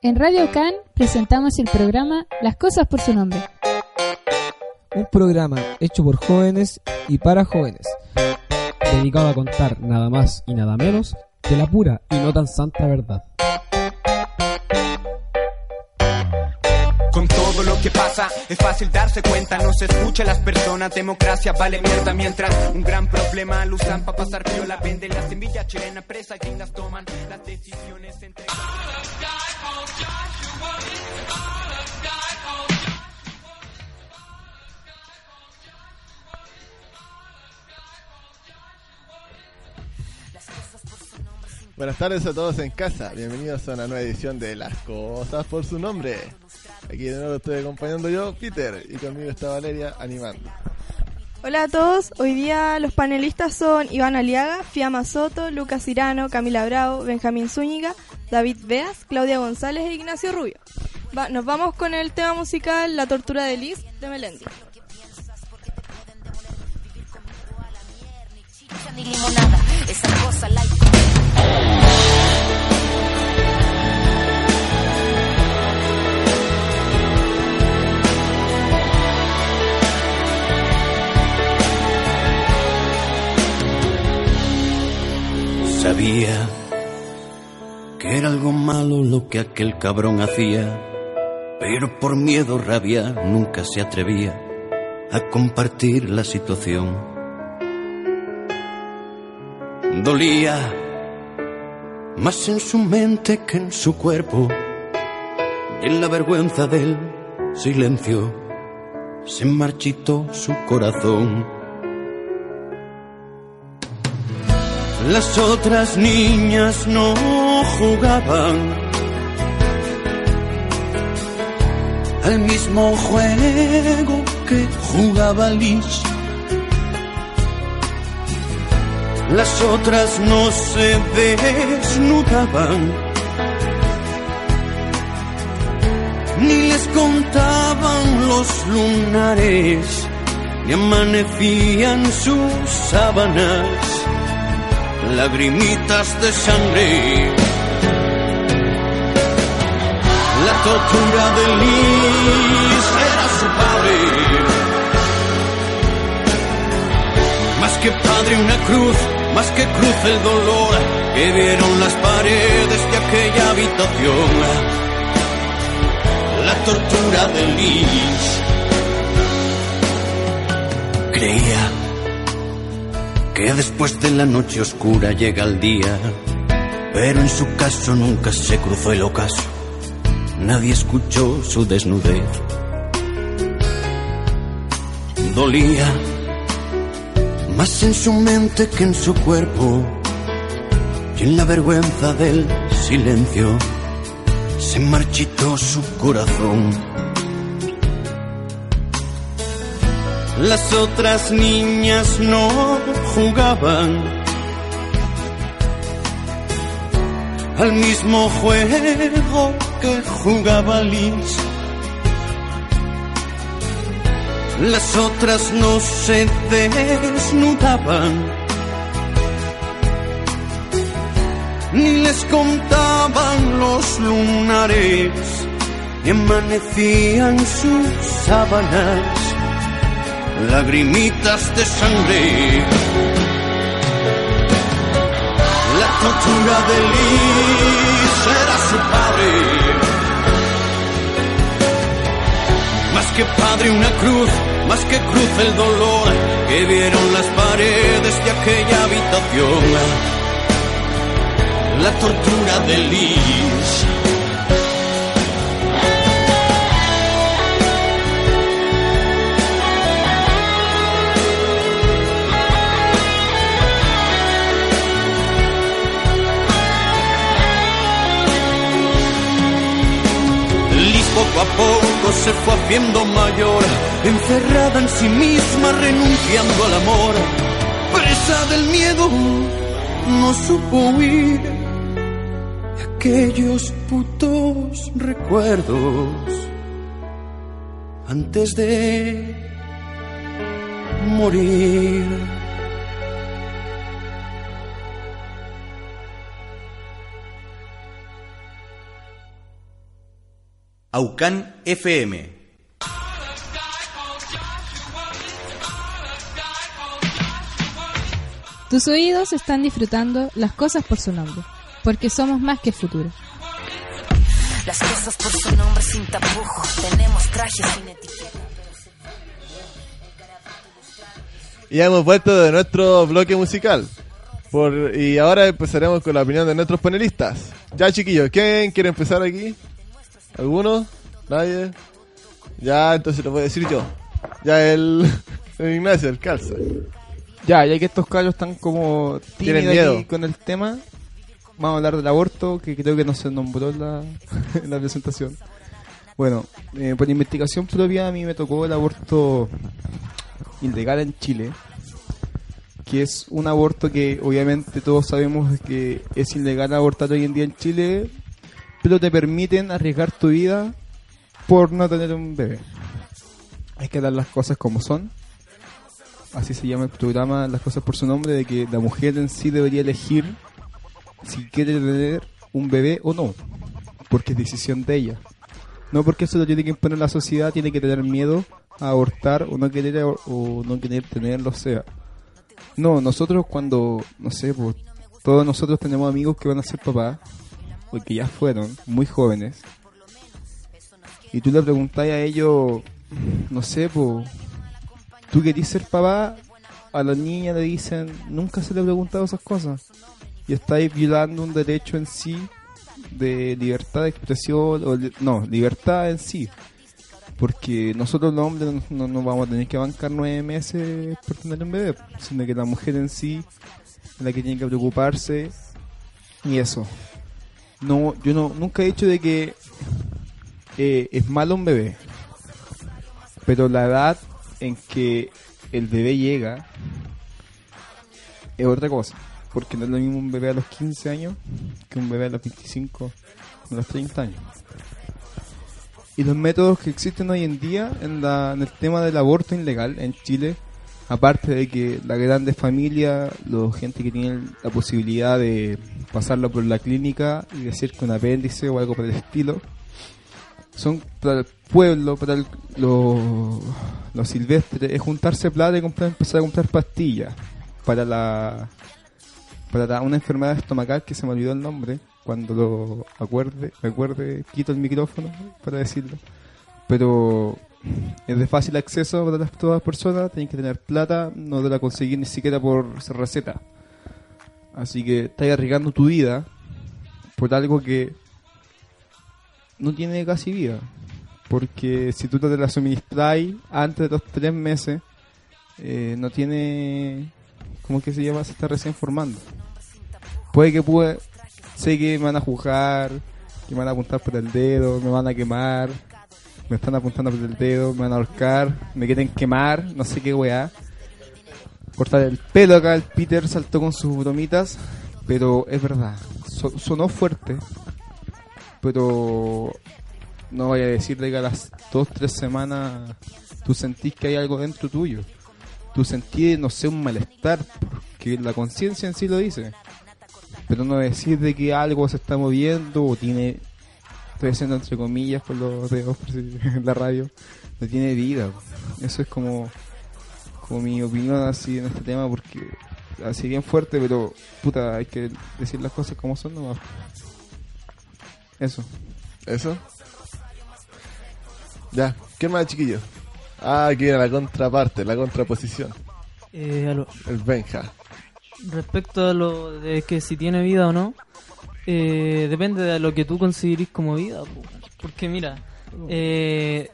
En Radio Can presentamos el programa Las cosas por su nombre. Un programa hecho por jóvenes y para jóvenes, dedicado a contar nada más y nada menos que la pura y no tan santa verdad. Todo lo que pasa. Es fácil darse cuenta, no se escucha a las personas, democracia vale mierda mientras un gran problema lo usan para pasar piola, venden la semilla chilena presa y las toman. Las decisiones entre... Buenas tardes a todos en casa, bienvenidos a una nueva edición de Las Cosas por su nombre. Aquí de nuevo estoy acompañando yo, Peter, y conmigo está Valeria animando. Hola a todos, hoy día los panelistas son Iván Aliaga, Fiamma Soto, Lucas Irano, Camila Bravo, Benjamín Zúñiga, David Beas, Claudia González e Ignacio Rubio. Va- nos vamos con el tema musical La tortura de Liz de Melendi. ni limonada, esa cosa like. Sabía que era algo malo lo que aquel cabrón hacía, pero por miedo o rabia nunca se atrevía a compartir la situación. Dolía más en su mente que en su cuerpo, y en la vergüenza del silencio se marchitó su corazón. Las otras niñas no jugaban. Al mismo juego que jugaba Liz. Las otras no se desnudaban. Ni les contaban los lunares ni amanecían sus sábanas lagrimitas de sangre. La tortura de Liz era su padre. Más que padre una cruz, más que cruz el dolor que vieron las paredes de aquella habitación. La tortura de Liz. Creía que después de la noche oscura llega el día, pero en su caso nunca se cruzó el ocaso, nadie escuchó su desnudez. Dolía más en su mente que en su cuerpo, y en la vergüenza del silencio se marchitó su corazón. Las otras niñas no jugaban. Al mismo juego que jugaba Liz. Las otras no se desnudaban. Ni les contaban los lunares. Y amanecían sus sábanas lagrimitas de sangre. La tortura de Liz era su padre. Más que padre una cruz, más que cruz el dolor que vieron las paredes de aquella habitación. La tortura de Liz. Poco a poco se fue haciendo mayor, encerrada en sí misma, renunciando al amor. Presa del miedo, no supo huir de aquellos putos recuerdos antes de morir. Aucán FM. Tus oídos están disfrutando las cosas por su nombre, porque somos más que el futuro. Las cosas por su nombre sin tapujos. Tenemos trajes sin etiqueta. Y ya hemos vuelto de nuestro bloque musical. Por, y ahora empezaremos con la opinión de nuestros panelistas. Ya, chiquillos, ¿quién quiere empezar aquí? ¿Alguno? ¿Nadie? Ya, entonces lo voy a decir yo. Ya el, el Ignacio, el calza. Ya, ya que estos callos están como tímidos con el tema, vamos a hablar del aborto, que creo que no se nombró en la, en la presentación. Bueno, eh, por investigación propia a mí me tocó el aborto ilegal en Chile, que es un aborto que obviamente todos sabemos que es ilegal abortar hoy en día en Chile, pero te permiten arriesgar tu vida por no tener un bebé. Hay que dar las cosas como son así se llama el programa, las cosas por su nombre, de que la mujer en sí debería elegir si quiere tener un bebé o no, porque es decisión de ella. No porque eso lo tiene que imponer la sociedad, tiene que tener miedo a abortar o no querer o, no querer tenerlo, sea. No, nosotros cuando, no sé, pues, todos nosotros tenemos amigos que van a ser papás, o que ya fueron, muy jóvenes, y tú le preguntás a ellos, no sé, pues, tú querís ser papá, a la niña le dicen, nunca se le ha preguntado esas cosas. Y estáis violando un derecho en sí de libertad de expresión, o no, libertad en sí. Porque nosotros los hombres no, no nos vamos a tener que bancar nueve meses por tener un bebé, sino que la mujer en sí es la que tiene que preocuparse y eso. No, yo no, nunca he dicho de que eh, es malo un bebé, pero la edad en que el bebé llega es otra cosa. Porque no es lo mismo un bebé a los 15 años que un bebé a los 25 o a los 30 años. Y los métodos que existen hoy en día en, la- en el tema del aborto ilegal en Chile, aparte de que la grande familia, la gente que tiene la posibilidad de pasarlo por la clínica y decir que un apéndice o algo por el estilo, son para el pueblo, para el- lo, lo silvestre, es juntarse plata y comprar, empezar a comprar pastillas para la para una enfermedad estomacal que se me olvidó el nombre, cuando lo acuerde, me acuerde, quito el micrófono para decirlo. Pero es de fácil acceso para las, todas las personas, tienen que tener plata, no te la conseguir ni siquiera por receta. Así que estás arriesgando tu vida por algo que no tiene casi vida. Porque si tú te la suministras antes de los tres meses, eh, no tiene. ¿Cómo que se llama? Se está recién formando. Puede que puede. Sé que me van a juzgar, que me van a apuntar por el dedo, me van a quemar, me están apuntando por el dedo, me van a ahorcar, me quieren quemar, no sé qué weá. Cortar el pelo acá, el Peter saltó con sus bromitas, pero es verdad, so- sonó fuerte, pero no vaya a decirle que a las dos, tres semanas tú sentís que hay algo dentro tuyo. Tú sentís, no sé, un malestar, porque la conciencia en sí lo dice. Pero no decir de que algo se está moviendo o tiene, estoy haciendo entre comillas por los dedos por si- en la radio, no tiene vida. Eso es como, como mi opinión así en este tema, porque así bien fuerte, pero puta, hay que decir las cosas como son nomás. Eso. ¿Eso? Ya, ¿qué más, chiquillos? Ah, aquí era la contraparte, la contraposición. Eh. El Benja. Respecto a lo de que si tiene vida o no, eh, depende de lo que tú considerís como vida. po. Porque mira, eh,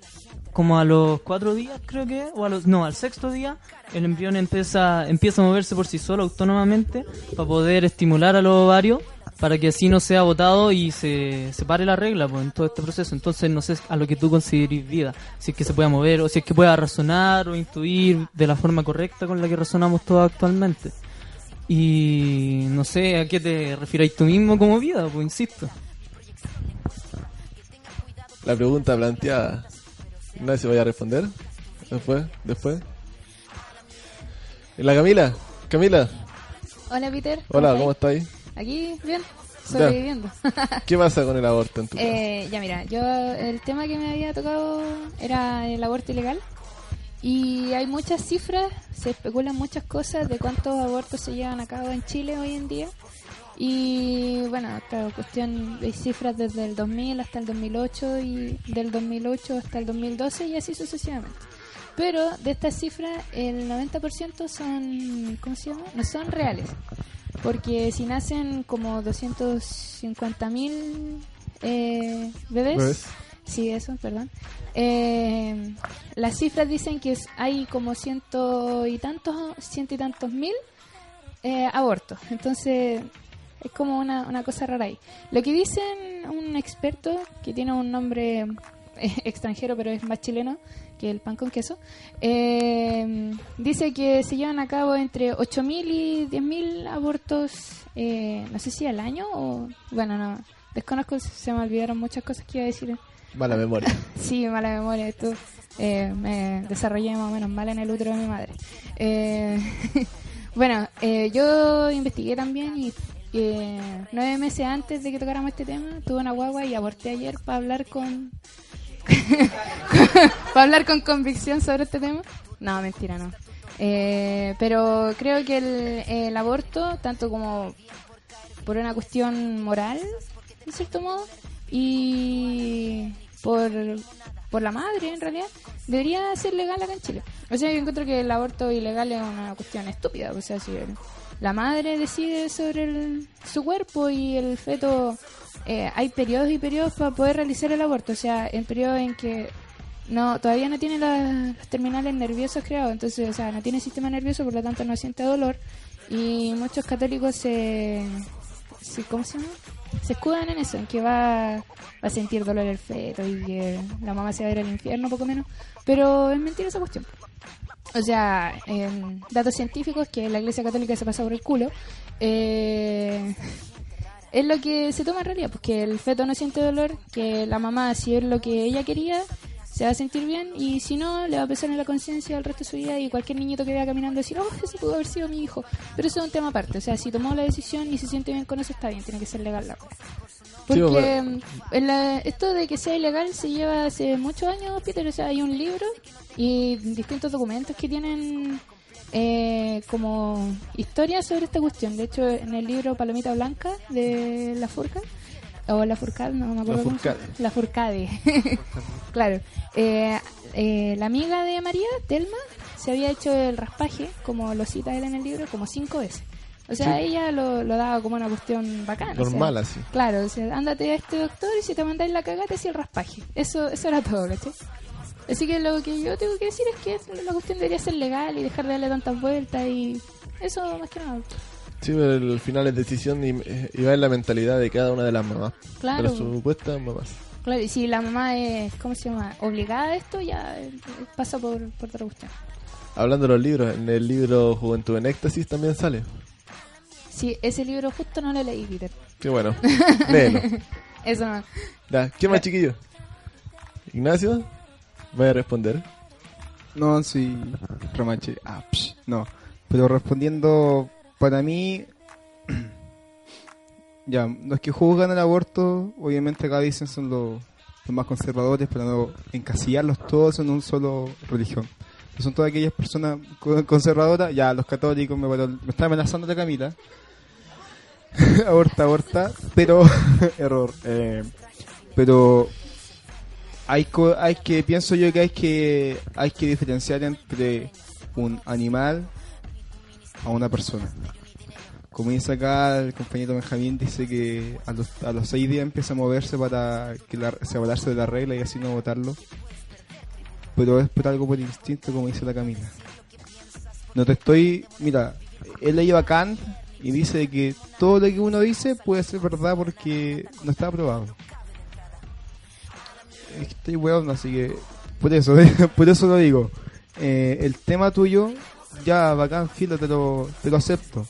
como a los cuatro días creo que, o a los, no, al sexto día, el embrión empieza, empieza a moverse por sí solo autónomamente para poder estimular a los ovarios para que así no sea botado y se, se pare la regla pues, en todo este proceso. Entonces no sé a lo que tú considerís vida, si es que se pueda mover o si es que pueda razonar o intuir de la forma correcta con la que razonamos todos actualmente. Y no sé a qué te refieres tú mismo como vida, pues insisto. La pregunta planteada. Nadie se vaya a responder. Después, después. ¿Y la Camila? Camila, Hola Peter. hola, estáis? ¿cómo estáis? Aquí, bien. sobreviviendo. ¿Qué pasa con el aborto en tu casa? Eh, ya mira, yo el tema que me había tocado era el aborto ilegal y hay muchas cifras, se especulan muchas cosas de cuántos abortos se llevan a cabo en Chile hoy en día y bueno, esta cuestión hay cifras desde el 2000 hasta el 2008 y del 2008 hasta el 2012 y así sucesivamente. Pero de estas cifras el 90% son, ¿cómo se llama? No son reales. Porque si nacen como 250.000 eh, bebés. Sí, eso, perdón. Eh, las cifras dicen que hay como ciento y tantos, ciento y tantos mil eh, abortos. Entonces es como una, una cosa rara ahí. Lo que dicen un experto que tiene un nombre eh, extranjero pero es más chileno que el pan con queso, eh, dice que se llevan a cabo entre 8.000 y 10.000 abortos, eh, no sé si al año o... Bueno, no, desconozco, se me olvidaron muchas cosas que iba a decir. Mala memoria. Sí, mala memoria. Esto, eh, me desarrollé más o menos mal en el útero de mi madre. Eh, bueno, eh, yo investigué también y eh, nueve meses antes de que tocáramos este tema tuve una guagua y aborté ayer para hablar con para hablar con convicción sobre este tema. No, mentira, no. Eh, pero creo que el, el aborto, tanto como por una cuestión moral, en cierto modo, y por, por la madre, en realidad, debería ser legal acá en Chile. O sea, yo encuentro que el aborto ilegal es una cuestión estúpida. O sea, si la madre decide sobre el- su cuerpo y el feto, eh, hay periodos y periodos para poder realizar el aborto. O sea, en periodos en que no todavía no tiene los terminales nerviosos creados, entonces, o sea, no tiene sistema nervioso, por lo tanto no siente dolor. Y muchos católicos se, se ¿cómo se llama? Se escudan en eso, en que va, va a sentir dolor el feto y que la mamá se va a ir al infierno, poco menos. Pero es mentira esa cuestión. O sea, en datos científicos que la Iglesia Católica se pasa por el culo, eh, es lo que se toma en realidad, porque el feto no siente dolor, que la mamá, si es lo que ella quería, se va a sentir bien, y si no, le va a pesar en la conciencia el resto de su vida, y cualquier niñito que vea caminando decir, oh, ese pudo haber sido mi hijo. Pero eso es un tema aparte, o sea, si tomó la decisión y se siente bien con eso, está bien, tiene que ser legal la cosa. Sí, Porque mm, en la- esto de que sea ilegal se lleva hace muchos años, Peter. O sea, hay un libro y distintos documentos que tienen eh, como historias sobre esta cuestión. De hecho, en el libro Palomita Blanca de La Furca, o La Furcade, no me acuerdo. La cómo Furcade. La Furcade. claro. Eh, eh, la amiga de María, Telma, se había hecho el raspaje, como lo cita él en el libro, como cinco veces. O sea, Sí. ella lo, lo daba como una cuestión bacana. o sea, Normal, así. Claro, o sea, ándate a este doctor y si te mandáis la cagada te hacía el raspaje. Eso, eso era todo, ¿cachai? Así que lo que yo tengo que decir es que la cuestión debería ser legal y dejar de darle tantas vueltas y eso más que nada. Sí, pero al final es decisión y, y va en la mentalidad de cada una de las mamás. Claro. De las supuestas mamás. Claro, y si la mamá es, ¿cómo se llama? Obligada a esto, ya pasa por, por otra cuestión. Hablando de los libros, en el libro Juventud en Éxtasis también sale. Sí, ese libro justo no lo leí, Peter. Qué bueno. Léelo. Eso no. Ya, ¿Qué más, chiquillo? Ignacio, voy a responder. No, sí, remache. Ah, psh, no. Pero respondiendo, para mí, ya, los que juzgan el aborto, obviamente acá dicen son los, más conservadores, para no encasillarlos todos en un solo religión. Son todas aquellas personas co- conservadoras, ya, los católicos, me, me amenazando la Camila. aborta, aborta, pero, error. eh, pero hay, hay que pienso yo que hay que hay que diferenciar entre un animal a una persona. Como dice acá el compañero Benjamín dice que a los, a los seis días empieza a moverse para que la, separarse de la regla y así no votarlo. Pero es por algo por instinto como dice la Camila. No te estoy mira él le lleva a Kant y dice que todo lo que uno dice puede ser verdad porque no está aprobado. Estoy weón, así que por eso, por eso lo digo. Eh, el tema tuyo, ya bacán, filo, te lo, te lo acepto.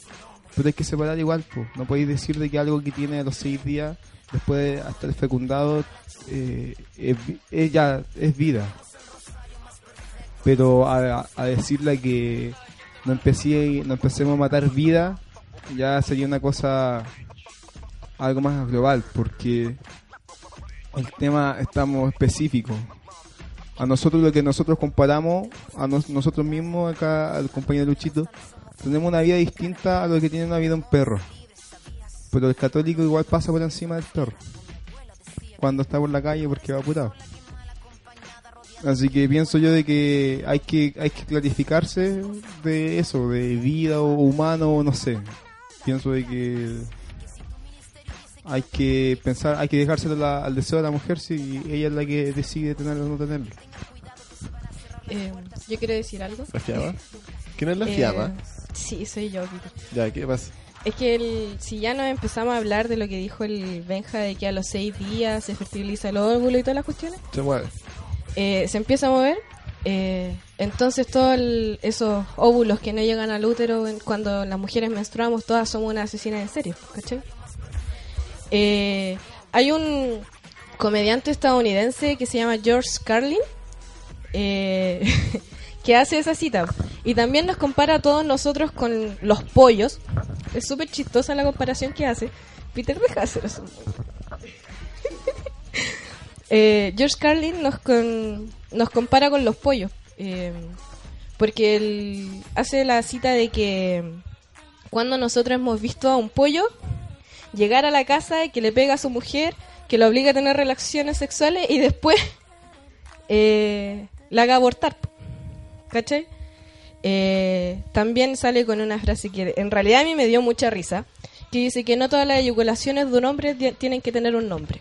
Pero hay que separar igual, pues. No podéis decir de que algo que tiene los seis días, después de estar fecundado, eh, es, es ya es vida. Pero a, a decirle que no, empecé, no empecemos a matar vida, ya sería una cosa algo más global, porque el tema estamos específico. A nosotros lo que nosotros comparamos, a nos- nosotros mismos, acá al compañero Luchito, tenemos una vida distinta a lo que tiene una vida un perro. Pero el católico igual pasa por encima del perro. Cuando está por la calle porque va apurado. Así que pienso yo de que hay que hay que clarificarse de eso, de vida o humano, no sé. Pienso de que hay que pensar, hay que dejárselo la- al deseo de la mujer si ella es la que decide tenerlo o no tenerlo. Eh, yo quiero decir algo. ¿La fiamma? ¿Quién es la Eh? Sí, soy yo. Ya, ¿qué pasa? Es que el- si ya nos empezamos a hablar de lo que dijo el Benja de que a los seis días se fertiliza el óvulo y todas las cuestiones, Se mueve. eh, se empieza a mover, eh, entonces todos el- esos óvulos que no llegan al útero cuando las mujeres menstruamos, todas somos una asesina en serio, ¿cachai? Eh, hay un comediante estadounidense que se llama George Carlin, eh, que hace esa cita. Y también nos compara a todos nosotros con los pollos. Es súper chistosa la comparación que hace. Peter, deja. Eh, George Carlin nos, con- nos compara con los pollos. eh, porque él hace la cita de que cuando nosotros hemos visto a un pollo llegar a la casa y que le pega a su mujer, que lo obliga a tener relaciones sexuales y después eh, la haga abortar. ¿Cachai? Eh, también sale con una frase que en realidad a mí me dio mucha risa, que dice que no todas las eyaculaciones de un hombre ti- tienen que tener un nombre.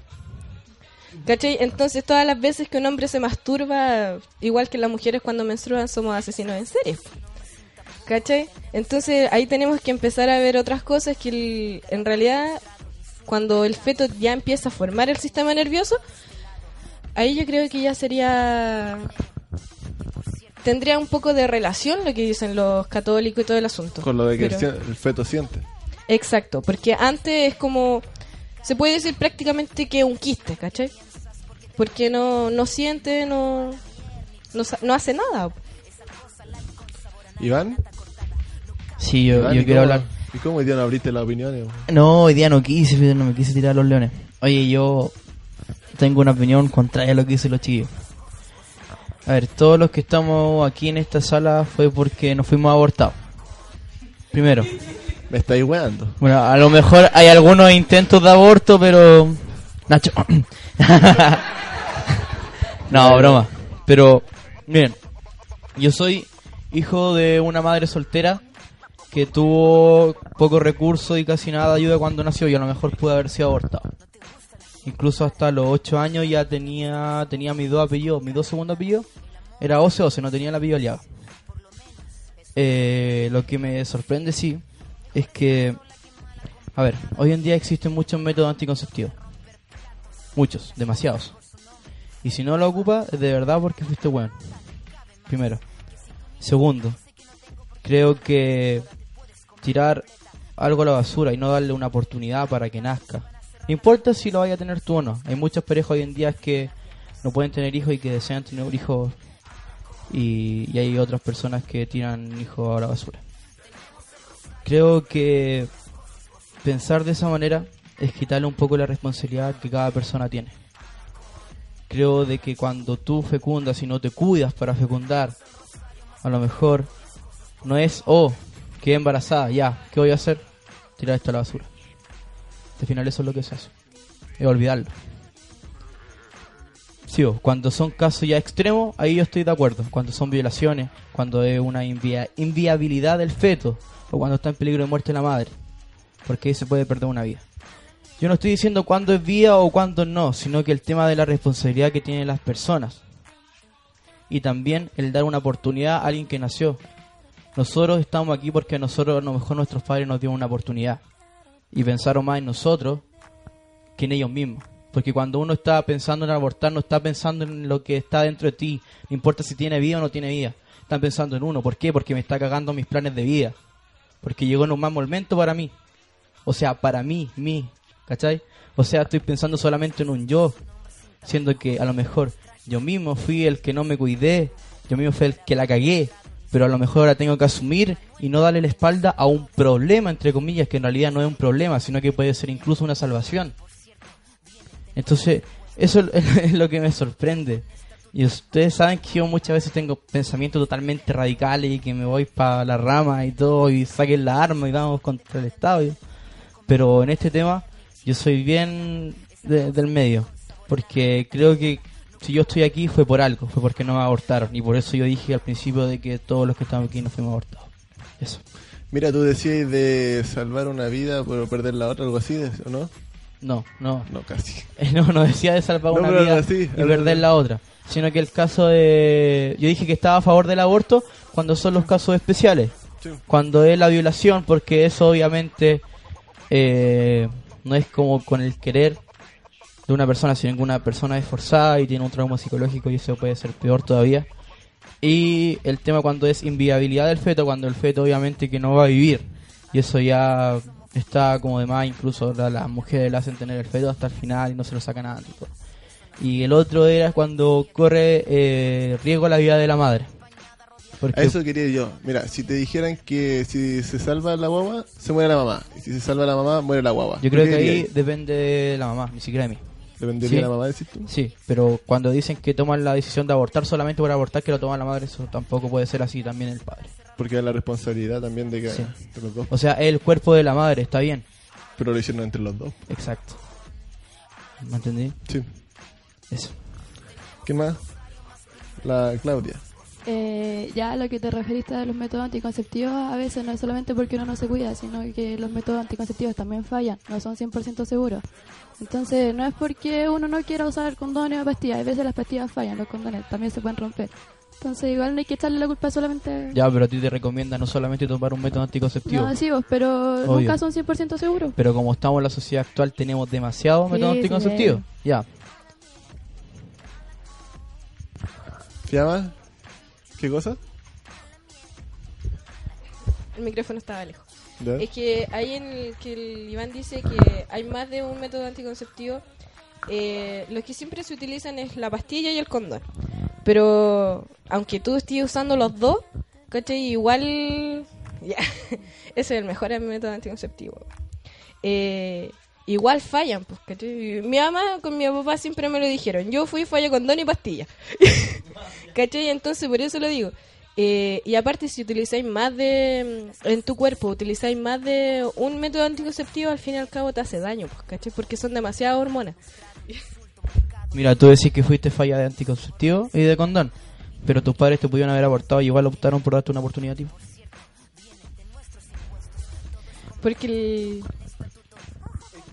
¿Cachai? Entonces todas las veces que un hombre se masturba, igual que las mujeres cuando menstruan, somos asesinos en serie. ¿Cachai? Entonces ahí tenemos que empezar a ver otras cosas que el- en realidad cuando el feto ya empieza a formar el sistema nervioso, ahí yo creo que ya sería tendría un poco de relación lo que dicen los católicos y todo el asunto. Con lo de que el, Pero- cien- el feto siente. Exacto, porque antes es como se puede decir prácticamente que un quiste, ¿cachai? Porque no no siente, no no, no hace nada. ¿Iván? Sí, yo, ¿y quiero hablar. ¿Y cómo hoy día no abriste las opiniones? No, hoy día no quise, no me quise tirar a los leones. Oye, yo tengo una opinión contraria a lo que dicen los chiquillos. A ver, todos los que estamos aquí en esta sala fue porque nos fuimos abortados. Primero. Me estáis weando. Bueno, a lo mejor hay algunos intentos de aborto, pero... Nacho. no, broma. Pero, miren, yo soy hijo de una madre soltera que tuvo pocos recursos y casi nada de ayuda cuando nació y a lo mejor pude haber sido abortado. Incluso hasta los 8 años ya tenía tenía mis dos apellidos, mis dos segundos apellidos. Era Ose Ose, no tenía el apellido aliado. Eh, lo que me sorprende, sí, es que, a ver, hoy en día existen muchos métodos anticonceptivos. Muchos, demasiados. Y si no lo ocupa, es de verdad porque fuiste bueno. Primero. Segundo, creo que tirar algo a la basura y no darle una oportunidad para que nazca. No importa si lo vaya a tener tú o no. Hay muchas parejas hoy en día que no pueden tener hijos y que desean tener hijos. Y, y hay otras personas que tiran hijos a la basura. Creo que pensar de esa manera es quitarle un poco la responsabilidad que cada persona tiene. Creo de que cuando tú fecundas y no te cuidas para fecundar, a lo mejor no es, oh, quedé embarazada, ya, ¿qué voy a hacer? Tirar esto a la basura. Al final eso es lo que se hace. Es olvidarlo. Sí, cuando son casos ya extremos, ahí yo estoy de acuerdo. Cuando son violaciones, cuando es una invia- inviabilidad del feto, o cuando está en peligro de muerte la madre. Porque ahí se puede perder una vida. Yo no estoy diciendo cuándo es vida o cuándo no, sino que el tema de la responsabilidad que tienen las personas. Y también el dar una oportunidad a alguien que nació. Nosotros estamos aquí porque nosotros, a lo mejor nuestros padres nos dieron una oportunidad. Y pensaron más en nosotros que en ellos mismos. Porque cuando uno está pensando en abortar, no está pensando en lo que está dentro de ti. No importa si tiene vida o no tiene vida. Están pensando en uno. ¿Por qué? Porque me está cagando mis planes de vida. Porque llegó en un mal momento para mí. O sea, para mí, mí. ¿Cachai? O sea, estoy pensando solamente en un yo. Siendo que a lo mejor yo mismo fui el que no me cuidé. Yo mismo fui el que la cagué. Pero a lo mejor ahora tengo que asumir y no darle la espalda a un problema, entre comillas, que en realidad no es un problema, sino que puede ser incluso una salvación. Entonces, eso es lo que me sorprende. Y ustedes saben que yo muchas veces tengo pensamientos totalmente radicales y que me voy para la rama y todo y saquen la arma y vamos contra el Estado. Pero en este tema yo soy bien de- del medio. Porque creo que si yo estoy aquí fue por algo, fue porque no me abortaron. Y por eso yo dije al principio de que todos los que estamos aquí no fuimos abortados. Eso. Mira, tú decías de salvar una vida por perder la otra, algo así, ¿o no? No, no. No, casi. No, no decía de salvar No, una vida así, y perder la otra. Sino que el caso de... Yo dije que estaba a favor del aborto cuando son los casos especiales. Sí. Cuando es la violación, porque eso obviamente eh, no es como con el querer de una persona, sino que una persona es forzada y tiene un trauma psicológico y eso puede ser peor todavía. Y el tema cuando es inviabilidad del feto, cuando el feto obviamente que no va a vivir. Y eso ya está como de más, incluso a las mujeres le hacen tener el feto hasta el final y no se lo sacan y todo. Y el otro era cuando corre eh, riesgo la vida de la madre. Porque A eso quería yo. Mira, si te dijeran que si se salva la guagua, se muere la mamá. Y si se salva la mamá, muere la guagua. yo creo ¿Qué que ahí dirías? depende de la mamá, ni siquiera de mí. ¿Dependería Sí. de la mamá, decís tú? Sí, pero cuando dicen que toman la decisión de abortar solamente por abortar, que lo toma la madre, eso tampoco puede ser así también el padre. Porque es la responsabilidad también de que Sí. de los dos. O sea, el cuerpo de la madre está bien. Pero lo hicieron entre los dos. Exacto. ¿Me entendí? Sí. Eso. ¿Qué más? La Claudia. Eh, ya a lo que te referiste a los métodos anticonceptivos, a veces no es solamente porque uno no se cuida, sino que los métodos anticonceptivos también fallan, no son 100% seguros. Entonces, no es porque uno no quiera usar condones o pastillas, a veces las pastillas fallan, los condones también se pueden romper. Entonces, igual no hay que echarle la culpa solamente... Ya, pero a ti te recomienda no solamente tomar un método anticonceptivo. No, sí, vos, pero Obvio. nunca son 100% seguros. Pero como estamos en la sociedad actual, tenemos demasiados Sí, métodos anticonceptivos. sí. Ya. ¿Se llama? ¿Qué cosa? El micrófono estaba lejos. Ya. Es que ahí en el que el Iván dice que hay más de un método anticonceptivo. Eh, los que siempre se utilizan es la pastilla y el condón. Pero aunque tú estés usando los dos, ¿cachai? Igual. Ya. Ese es el mejor método anticonceptivo. Eh, igual fallan, pues, ¿cachai? Mi mamá con mi papá siempre me lo dijeron. Yo fui falla condón y pastilla. ¿Cachai? Entonces, por eso lo digo. Eh, y aparte, si utilizáis más de. mm, En tu cuerpo, utilizáis más de un método anticonceptivo, al fin y al cabo te hace daño, pues, ¿cachai? Porque son demasiadas hormonas. Mira, tú decís que fuiste falla de anticonceptivo y de condón. Pero tus padres te pudieron haber abortado y igual optaron por darte una oportunidad, tío. Porque el.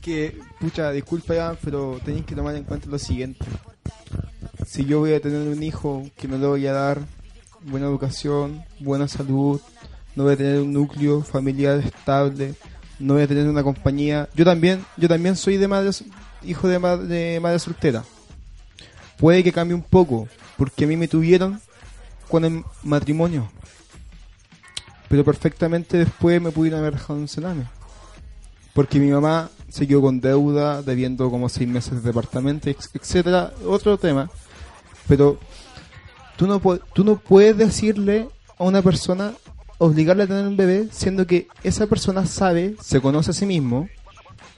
Que, pucha, disculpa pero tenéis que tomar en cuenta lo siguiente. Si yo voy a tener un hijo que no le voy a dar buena educación, buena salud, no voy a tener un núcleo familiar estable, no voy a tener una compañía. Yo también, yo también soy de madre, hijo de madre, de madre soltera. Puede que cambie un poco, porque a mí me tuvieron con el matrimonio. Pero perfectamente después me pudieron haber dejado un cename. Porque mi mamá se quedó con deuda, debiendo como seis meses de departamento, etcétera. Otro tema. Pero tú no, tú no puedes decirle a una persona, obligarle a tener un bebé, siendo que esa persona sabe, se conoce a sí mismo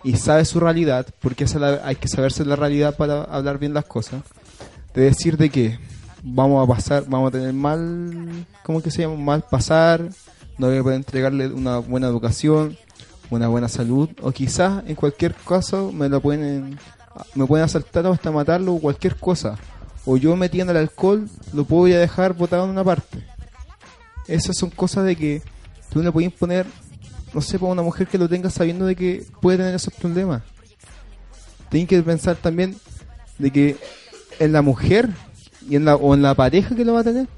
y sabe su realidad, porque esa hay que saberse la realidad para hablar bien las cosas. De decir de que vamos a pasar, vamos a tener mal, ¿cómo que se llama? Mal pasar, no voy a poder entregarle una buena educación, una buena salud, o quizás en cualquier caso me lo pueden, me pueden asaltar o hasta matarlo o cualquier cosa. O yo metiendo el alcohol lo puedo ya dejar botado en una parte. Esas son cosas de que tú no le puedes poner, no sé, para una mujer que lo tenga sabiendo de que puede tener esos problemas. Tienen que pensar también de que en la mujer y en la, o en la pareja que lo va a tener.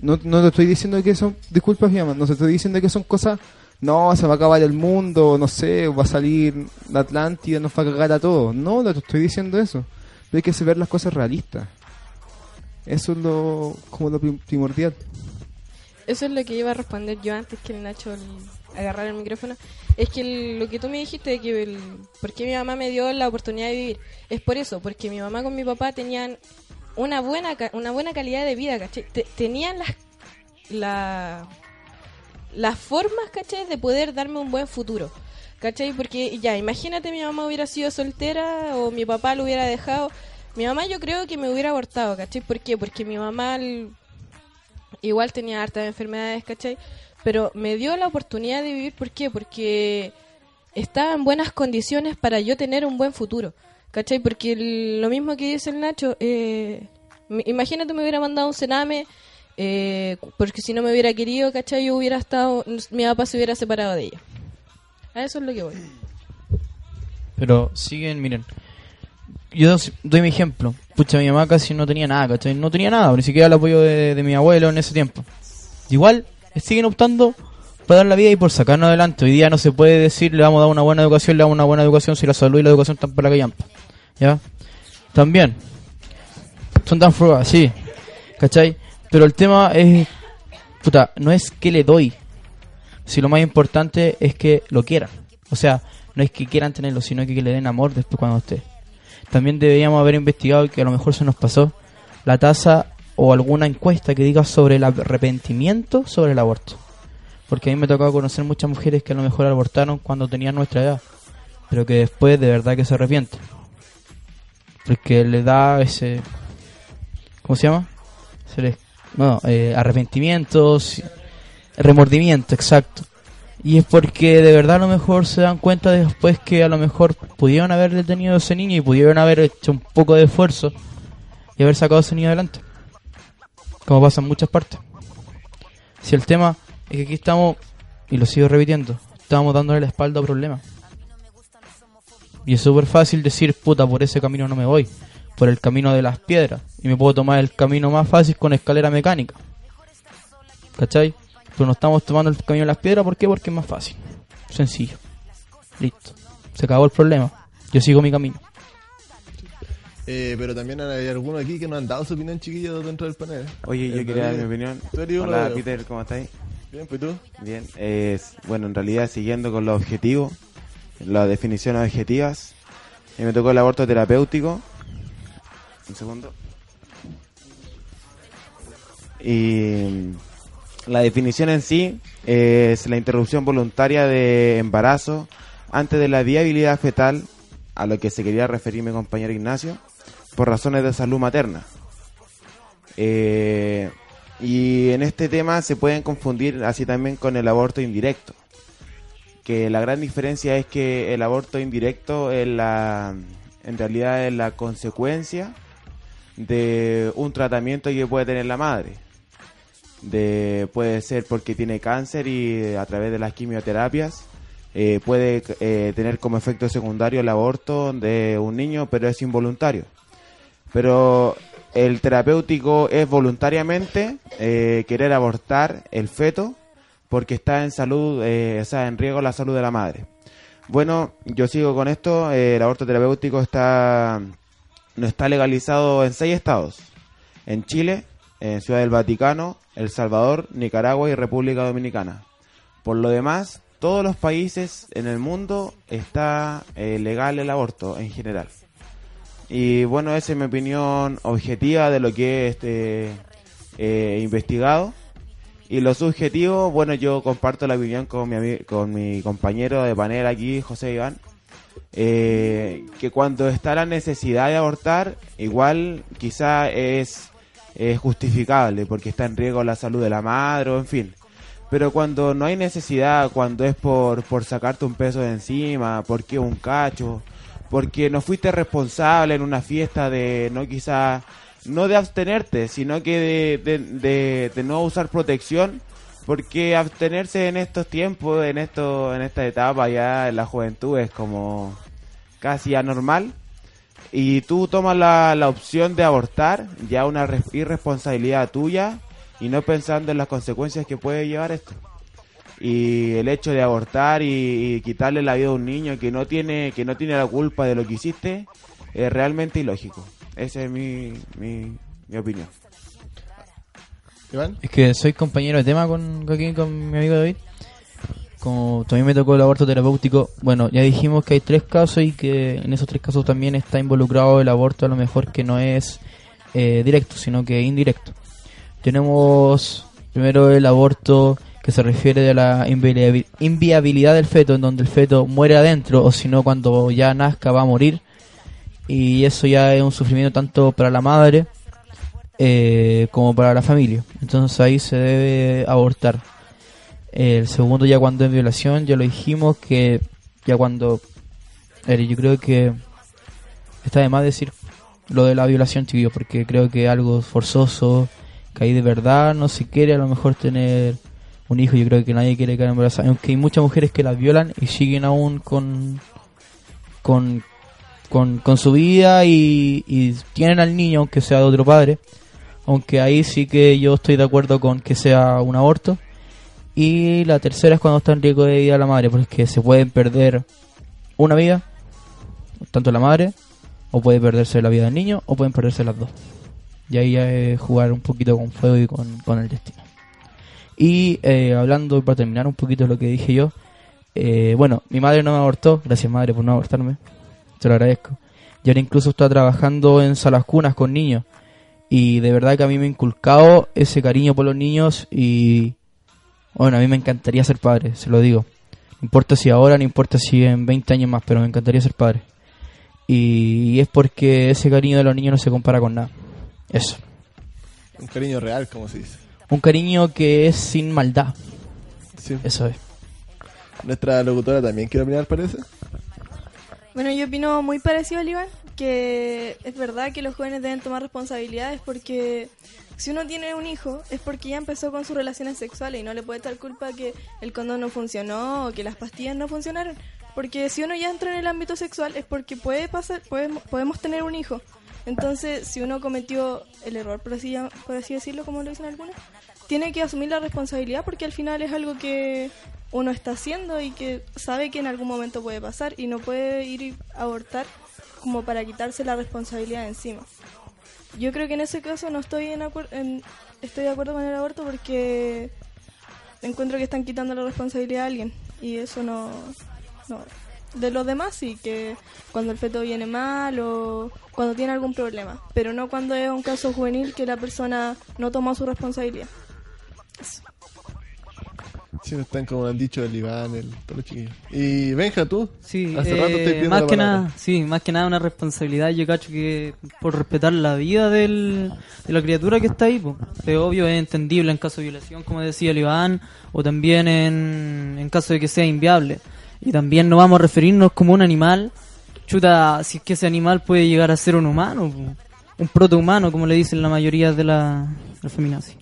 No, no te estoy diciendo que son, disculpa mi mamá, no te estoy diciendo que son cosas, no, se va a acabar el mundo, no sé, va a salir la Atlántida, nos va a cagar a todos. No, no te estoy diciendo eso. Pero hay que saber las cosas realistas. Eso es lo, como lo prim- primordial. Eso es lo que iba a responder yo antes que el Nacho agarrar el micrófono. Es que lo que tú me dijiste de que el, por qué mi mamá me dio la oportunidad de vivir es por eso, porque mi mamá con mi papá tenían una buena una buena calidad de vida, ¿cachai? Te- tenían las la, las formas, ¿cachai? De poder darme un buen futuro. ¿Cachai? Porque ya, imagínate mi mamá hubiera sido soltera o mi papá lo hubiera dejado. Mi mamá yo creo que me hubiera abortado, ¿cachai? ¿Por qué? Porque mi mamá igual tenía hartas enfermedades, ¿cachai? Pero me dio la oportunidad de vivir, ¿por qué? Porque estaba en buenas condiciones para yo tener un buen futuro, ¿cachai? Porque lo mismo que dice el Nacho, eh, imagínate me hubiera mandado un cename, eh, porque si no me hubiera querido, ¿cachai? Yo hubiera estado, mi papá se hubiera separado de ella. A eso es lo que voy. Pero siguen, miren. Yo doy mi ejemplo. Pucha, mi mamá casi no tenía nada, ¿cachai? No tenía nada, ni siquiera el apoyo de, de mi abuelo en ese tiempo. Igual, siguen optando por dar la vida y por sacarnos adelante. Hoy día no se puede decir le vamos a dar una buena educación, le damos una buena educación si la salud y la educación están para la callampa. ¿Ya? También. Son tan frugas, sí. ¿Cachai? Pero el tema es... Puta, no es que le doy. Si lo más importante es que lo quieran. O sea, no es que quieran tenerlo, sino que, le den amor después cuando esté. También deberíamos haber investigado que a lo mejor se nos pasó la tasa o alguna encuesta que diga sobre el arrepentimiento sobre el aborto. Porque a mí me ha conocer muchas mujeres que a lo mejor abortaron cuando tenían nuestra edad, pero que después de verdad que se arrepienten. Porque le da ese... ¿Cómo se llama? Se les, no, eh, arrepentimiento, sí, remordimiento, exacto. Y es porque de verdad a lo mejor se dan cuenta después que a lo mejor pudieron haber detenido a ese niño y pudieron haber hecho un poco de esfuerzo y haber sacado a ese niño adelante. Como pasa en muchas partes. Si el tema es que aquí estamos, y lo sigo repitiendo, estamos dándole la espalda a problemas. Y es súper fácil decir, puta, por ese camino no me voy, por el camino de las piedras. Y me puedo tomar el camino más fácil con escalera mecánica. ¿Cachai? Pero no estamos tomando el camino de las piedras, ¿por qué? Porque es más fácil. Sencillo. Listo. Se acabó el problema. Yo sigo mi camino. Eh, pero también hay algunos aquí que no han dado su opinión, chiquillos, dentro del panel. Oye, yo quería dar mi opinión. Hola, Peter, ¿cómo estáis? Bien, pues tú. Bien. Es, bueno, en realidad, siguiendo con los objetivos, las definiciones objetivas, y me tocó el aborto terapéutico. Un segundo. Y la definición en sí es la interrupción voluntaria de embarazo antes de la viabilidad fetal, a lo que se quería referir mi compañero Ignacio, por razones de salud materna. Eh, y en este tema se pueden confundir así también con el aborto indirecto. Que la gran diferencia es que el aborto indirecto es la, en realidad es la consecuencia de un tratamiento que puede tener la madre. De, puede ser porque tiene cáncer y a través de las quimioterapias eh, puede eh, tener como efecto secundario el aborto de un niño, pero es involuntario. Pero el terapéutico es voluntariamente eh, querer abortar el feto porque está en salud, o sea, en riesgo la salud de la madre. Bueno, yo sigo con esto. el aborto terapéutico está no está legalizado en seis estados: en Chile, en Ciudad del Vaticano, El Salvador, Nicaragua y República Dominicana. Por lo demás, todos los países en el mundo está eh, legal el aborto en general. Y bueno, esa es mi opinión objetiva de lo que he este, eh, investigado. Y lo subjetivo, bueno, yo comparto la opinión con mi, con mi compañero de panel aquí, José Iván, eh, que cuando está la necesidad de abortar, igual quizá es, es justificable porque está en riesgo la salud de la madre o en fin. Pero cuando no hay necesidad, cuando es por, por sacarte un peso de encima, porque un cacho, porque no fuiste responsable en una fiesta de no quizá, no de abstenerte, sino que de, de, no usar protección, porque abstenerse en estos tiempos, en esto, en esta etapa ya en la juventud es como casi anormal. Y tú tomas la, la opción de abortar, ya una res- irresponsabilidad tuya, y no pensando en las consecuencias que puede llevar esto. Y el hecho de abortar y, y quitarle la vida a un niño que no tiene que no tiene la culpa de lo que hiciste es realmente ilógico. Esa es mi, mi, mi opinión. Es que soy compañero de tema con, aquí con mi amigo David. Como también me tocó el aborto terapéutico, bueno, ya dijimos que hay tres casos y que en esos tres casos también está involucrado el aborto, a lo mejor que no es eh, directo, sino que indirecto. Tenemos Primero el aborto que se refiere a la inviabi- inviabilidad del feto, en donde el feto muere adentro, o si no, cuando ya nazca va a morir. Y eso ya es un sufrimiento tanto para la madre eh, como para la familia. Entonces ahí se debe abortar. El segundo ya cuando es violación, ya lo dijimos que ya cuando... yo creo que está de más decir lo de la violación, chiquillos, porque creo que algo forzoso, que ahí de verdad no se quiere a lo mejor tener un hijo. Yo creo que nadie quiere quedar embarazada. Aunque hay muchas mujeres que las violan y siguen aún con con, con, con su vida y, y tienen al niño, aunque sea de otro padre. Aunque ahí sí que yo estoy de acuerdo con que sea un aborto. Y la tercera es cuando está en riesgo de vida la madre, porque se pueden perder una vida, tanto la madre, o puede perderse la vida del niño, o pueden perderse las dos. Y ahí ya es jugar un poquito con fuego y con, el destino. Y eh, hablando, para terminar un poquito lo que dije yo, eh, bueno, mi madre no me abortó, gracias madre por no abortarme, te lo agradezco. Y ahora incluso está trabajando en salas cunas con niños. Y de verdad que a mí me ha inculcado ese cariño por los niños y bueno, a mí me encantaría ser padre, se lo digo. No importa si ahora, no importa si en 20 años más, pero me encantaría ser padre. Y, es porque ese cariño de los niños no se compara con nada. Eso. Un cariño real, como se dice. Un cariño que es sin maldad. Sí. Eso es. Nuestra locutora también quiere opinar, parece. Bueno, yo opino muy parecido al Iván, que es verdad que los jóvenes deben tomar responsabilidades porque si uno tiene un hijo es porque ya empezó con sus relaciones sexuales y no le puede echar culpa que el condón no funcionó o que las pastillas no funcionaron. Porque si uno ya entra en el ámbito sexual es porque puede pasar, podemos, podemos tener un hijo. Entonces, si uno cometió el error, por así, por así decirlo, como lo dicen algunos, tiene que asumir la responsabilidad porque al final es algo que uno está haciendo y que sabe que en algún momento puede pasar y no puede ir y abortar como para quitarse la responsabilidad encima. Yo creo que en ese caso no estoy en, en- estoy de acuerdo con el aborto porque encuentro que están quitando la responsabilidad a alguien y eso no, no de los demás sí que cuando el feto viene mal o cuando tiene algún problema pero no cuando es un caso juvenil que la persona no tomó su responsabilidad Si no están como han dicho el Iván, el, todos los chiquillos. Y Benja, tú. Sí, Hace rato eh, estoy pidiendo más la que palabra. nada, sí, más que nada una responsabilidad. Yo cacho que por respetar la vida del, de la criatura que está ahí, pues, es obvio, es entendible en caso de violación, como decía el Iván, o también en, en caso de que sea inviable. Y también no vamos a referirnos como un animal. Chuta, si es que ese animal puede llegar a ser un humano, po, un protohumano, como le dicen la mayoría de la, la feminazi.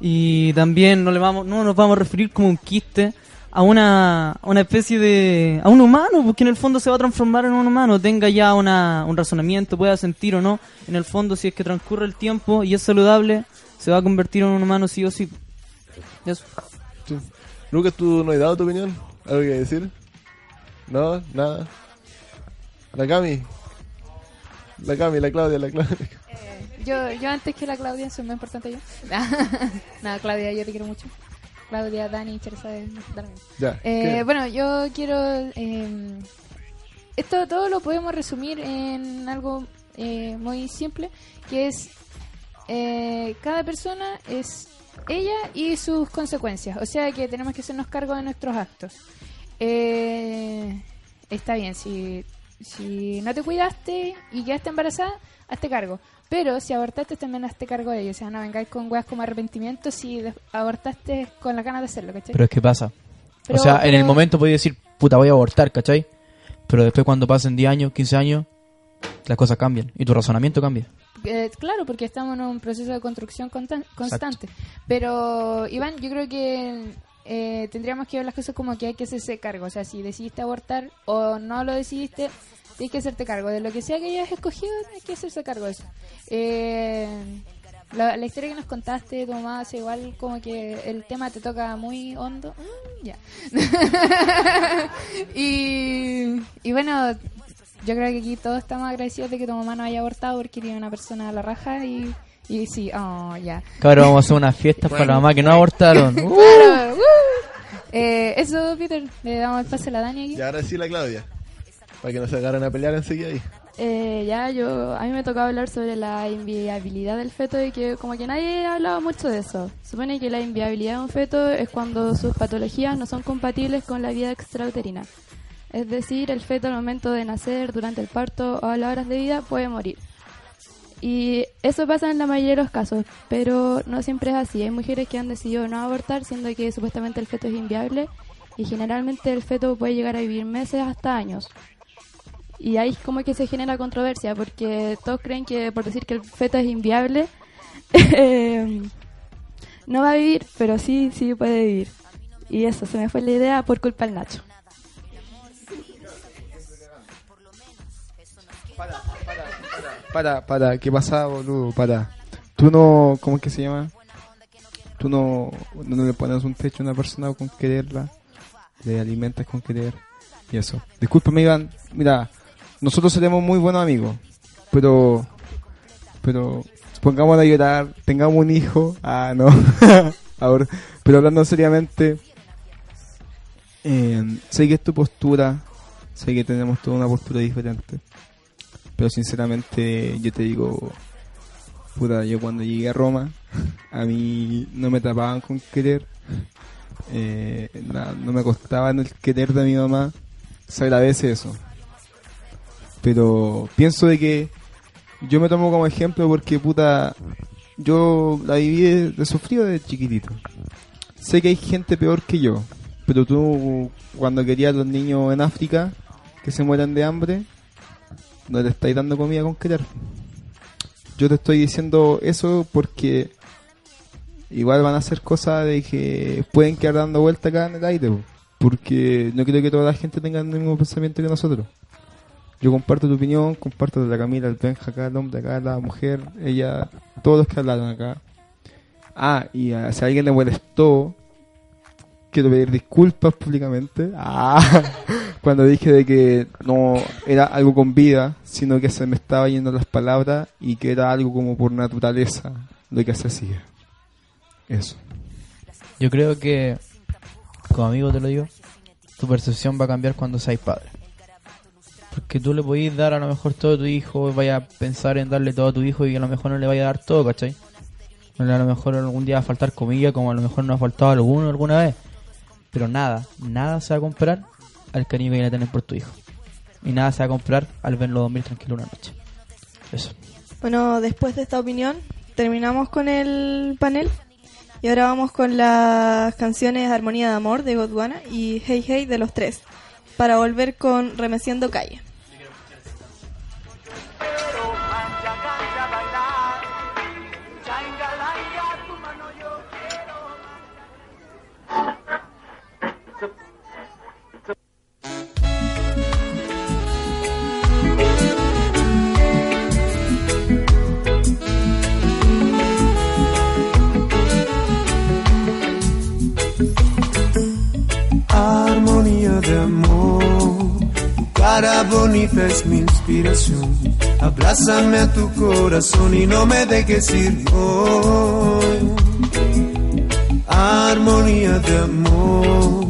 Y también no le vamos, no nos vamos a referir como un quiste a una, a una especie de, a un humano, porque en el fondo se va a transformar en un humano, tenga ya una, un razonamiento, pueda sentir o no, en el fondo si es que transcurre el tiempo y es saludable, se va a convertir en un humano sí o sí. Eso. Sí. Lucas, ¿tú no has dado tu opinión? ¿Algo que decir? ¿No? ¿Nada? La Cami. La Cami, la Claudia, la Claudia. Yo, yo antes que la Claudia, soy más importante yo. Nada, Claudia, yo te quiero mucho. Claudia, Dani, lo mismo. Ya, Eh, bueno, yo quiero... eh, esto todo lo podemos resumir en algo eh, muy simple, que es eh, cada persona es ella y sus consecuencias. O sea que tenemos que hacernos cargo de nuestros actos. Eh, está bien, si, si no te cuidaste y quedaste embarazada, hazte cargo. Pero si abortaste, también hazte cargo de ello. O sea, no vengáis con weas como arrepentimiento si abortaste con la ganas de hacerlo, ¿cachai? Pero es que pasa. Pero- o sea, en el momento podéis decir, puta, voy a abortar, ¿cachai? Pero después cuando pasen 10 años, 15 años, las cosas cambian y tu razonamiento cambia. Eh, claro, porque estamos en un proceso de construcción constan- constante. Pero, Iván, yo creo que eh, tendríamos que ver las cosas como que hay que hacerse cargo. O sea, si decidiste abortar o no lo decidiste, tienes que hacerte cargo. De lo que sea que hayas escogido, hay que hacerse cargo de eso. Eh, la, la historia que nos contaste de tu mamá, es igual como que el tema te toca muy hondo. Mm, ya. y, y bueno, yo creo que aquí todos estamos agradecidos de que tu mamá no haya abortado porque tiene una persona a la raja y, y sí, oh, ya. Cabrón, vamos a hacer unas fiestas para la mamá que no abortaron. Uh. Claro, ¡woo! Eh, eso, Peter, le damos el pase a la Dani aquí. Y ahora sí la Claudia. Para que no se agarren a pelear enseguida ahí. Eh, ya, yo, a mí me tocaba hablar sobre la inviabilidad del feto y que como que nadie ha hablado mucho de eso. Supone que la inviabilidad de un feto es cuando sus patologías no son compatibles con la vida extrauterina. Es decir, el feto al momento de nacer, durante el parto o a las horas de vida puede morir. Y eso pasa en la mayoría de los casos, pero no siempre es así. Hay mujeres que han decidido no abortar, siendo que supuestamente el feto es inviable y generalmente el feto puede llegar a vivir meses hasta años. Y ahí como que se genera controversia, porque todos creen que por decir que el feto es inviable, eh, no va a vivir, pero sí, sí puede vivir. Y eso, se me fue la idea por culpa del Nacho. Para, para, ¿qué pasa, boludo? Para. Tú no, ¿cómo es que se llama? Tú no, no le pones un techo a una persona con quererla, le alimentas con querer y eso. Discúlpame, Iván, mira, nosotros seremos muy buenos amigos, pero, pero, pongamos a llorar, tengamos un hijo, ah, no, ahora, pero hablando seriamente, eh, sé que es tu postura, sé que tenemos toda una postura diferente, pero sinceramente yo te digo, puta, yo cuando llegué a Roma, a mí no me tapaban con querer, eh, na- no me costaba el querer de mi mamá, se agradece eso. Pero pienso de que yo me tomo como ejemplo porque puta, yo la viví de, sufrido de chiquitito. Sé que hay gente peor que yo, pero tú cuando querías los niños en África que se mueran de hambre, no le estáis dando comida con querer. Yo te estoy diciendo eso porque igual van a hacer cosas de que pueden quedar dando vuelta acá en el aire, po. porque no creo que toda la gente tenga el mismo pensamiento que nosotros. Yo comparto tu opinión, comparto de la Camila, el Benja acá, el hombre acá, la mujer, ella, todos los que hablaron acá. Ah, y a- si alguien le molestó, quiero pedir disculpas públicamente. Ah, cuando dije de que no era algo con vida, sino que se me estaba yendo las palabras y que era algo como por naturaleza lo que se hacía. Eso. Yo creo que, como amigo te lo digo, tu percepción va a cambiar cuando seas padre. Porque tú le podéis dar a lo mejor todo a tu hijo, vaya a pensar en darle todo a tu hijo y a lo mejor no le vaya a dar todo, ¿cachai? A lo mejor algún día va a faltar comida, como a lo mejor no ha faltado alguno alguna vez. Pero nada, nada se va a comprar al cariño que a tener por tu hijo. Y nada se va a comprar al verlo dormir tranquilo una noche. Eso. Bueno, después de esta opinión, terminamos con el panel. Y ahora vamos con las canciones Armonía de Amor de Godwana y Hey Hey de los tres. Para volver con Remeciendo Calle. Bonita es mi inspiración. Abrázame a tu corazón y no me dejes ir hoy. Armonía de amor,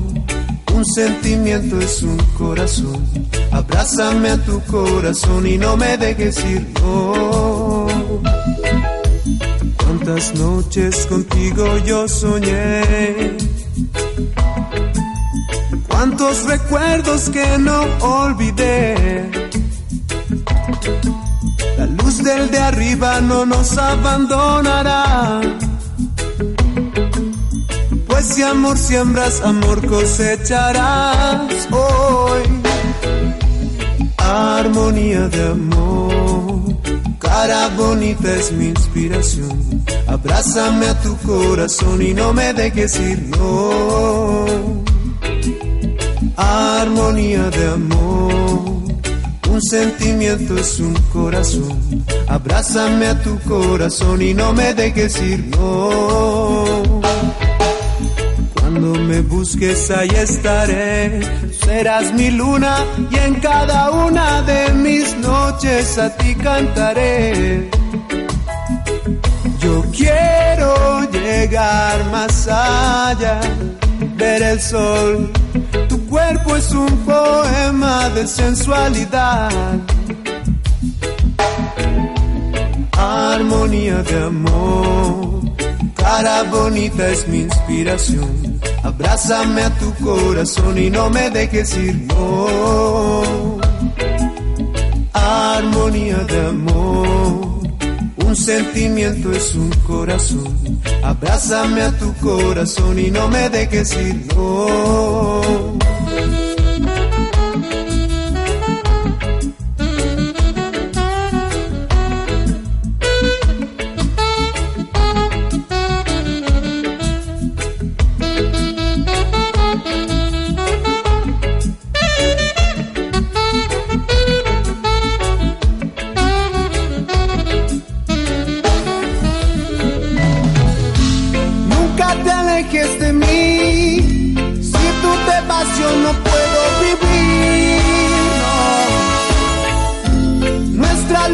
un sentimiento es un corazón. Abrázame a tu corazón y no me dejes ir hoy. Cuántas noches contigo yo soñé. Cuántos recuerdos que no olvidé. La luz del de arriba no nos abandonará. Pues si amor siembras, amor cosecharás hoy. Armonía de amor, cara bonita es mi inspiración. Abrázame a tu corazón y no me dejes ir, no armonía de amor. Un sentimiento es un corazón. Abrázame a tu corazón y no me dejes ir, no. Cuando me busques ahí estaré. Serás mi luna y en cada una de mis noches a ti cantaré. Yo quiero llegar más allá, ver el sol. Cuerpo es un poema de sensualidad. Armonía de amor, cara bonita es mi inspiración. Abrázame a tu corazón y no me dejes ir, no. Armonía de amor, un sentimiento es un corazón. Abrázame a tu corazón y no me dejes ir, no.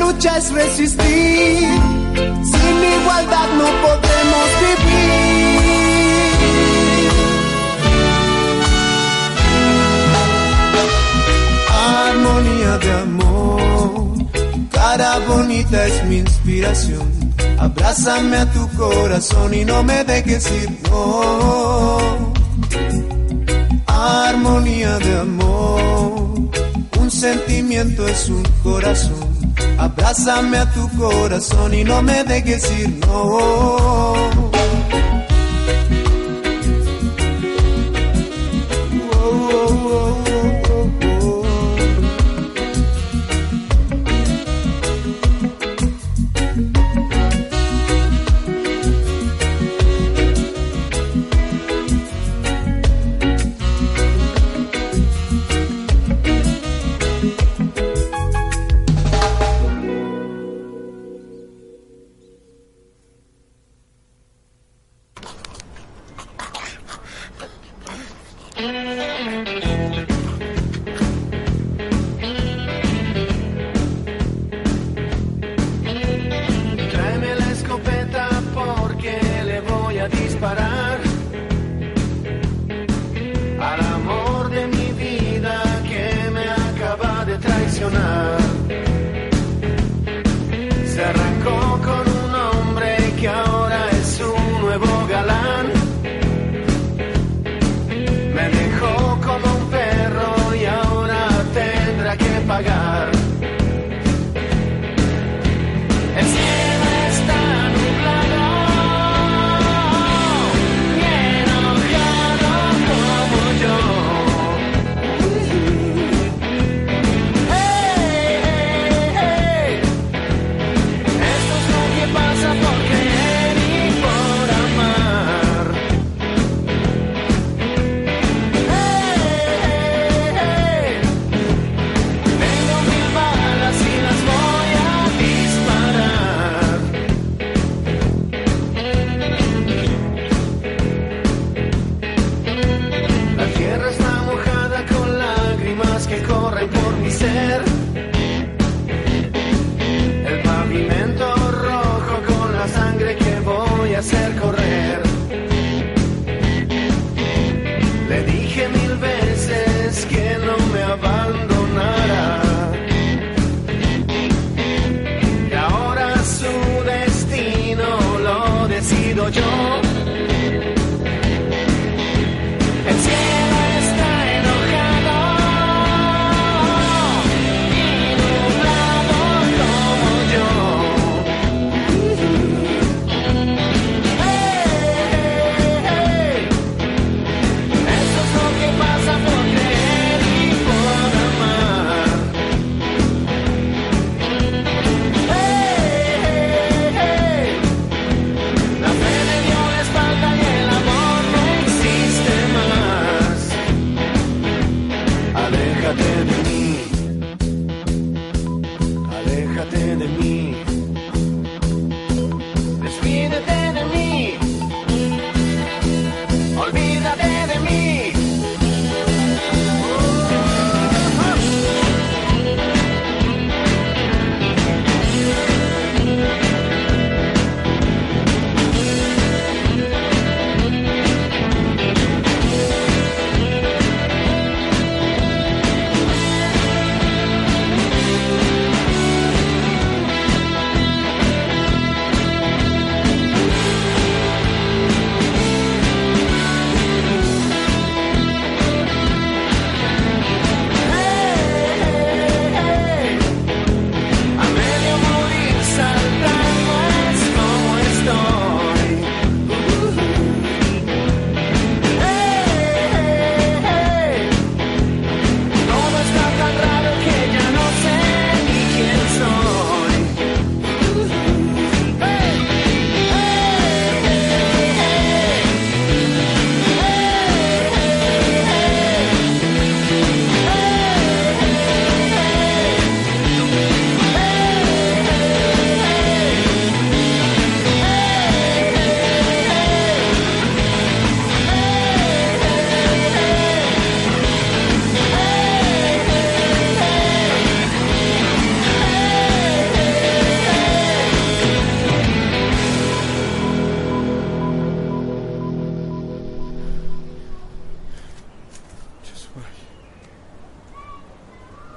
Lucha es resistir. Sin igualdad no podremos vivir. Armonía de amor. Cara bonita es mi inspiración. Abrázame a tu corazón y no me dejes ir, no. Armonía de amor, un sentimiento es un corazón. Abrázame a tu corazón y no me dejes ir, no.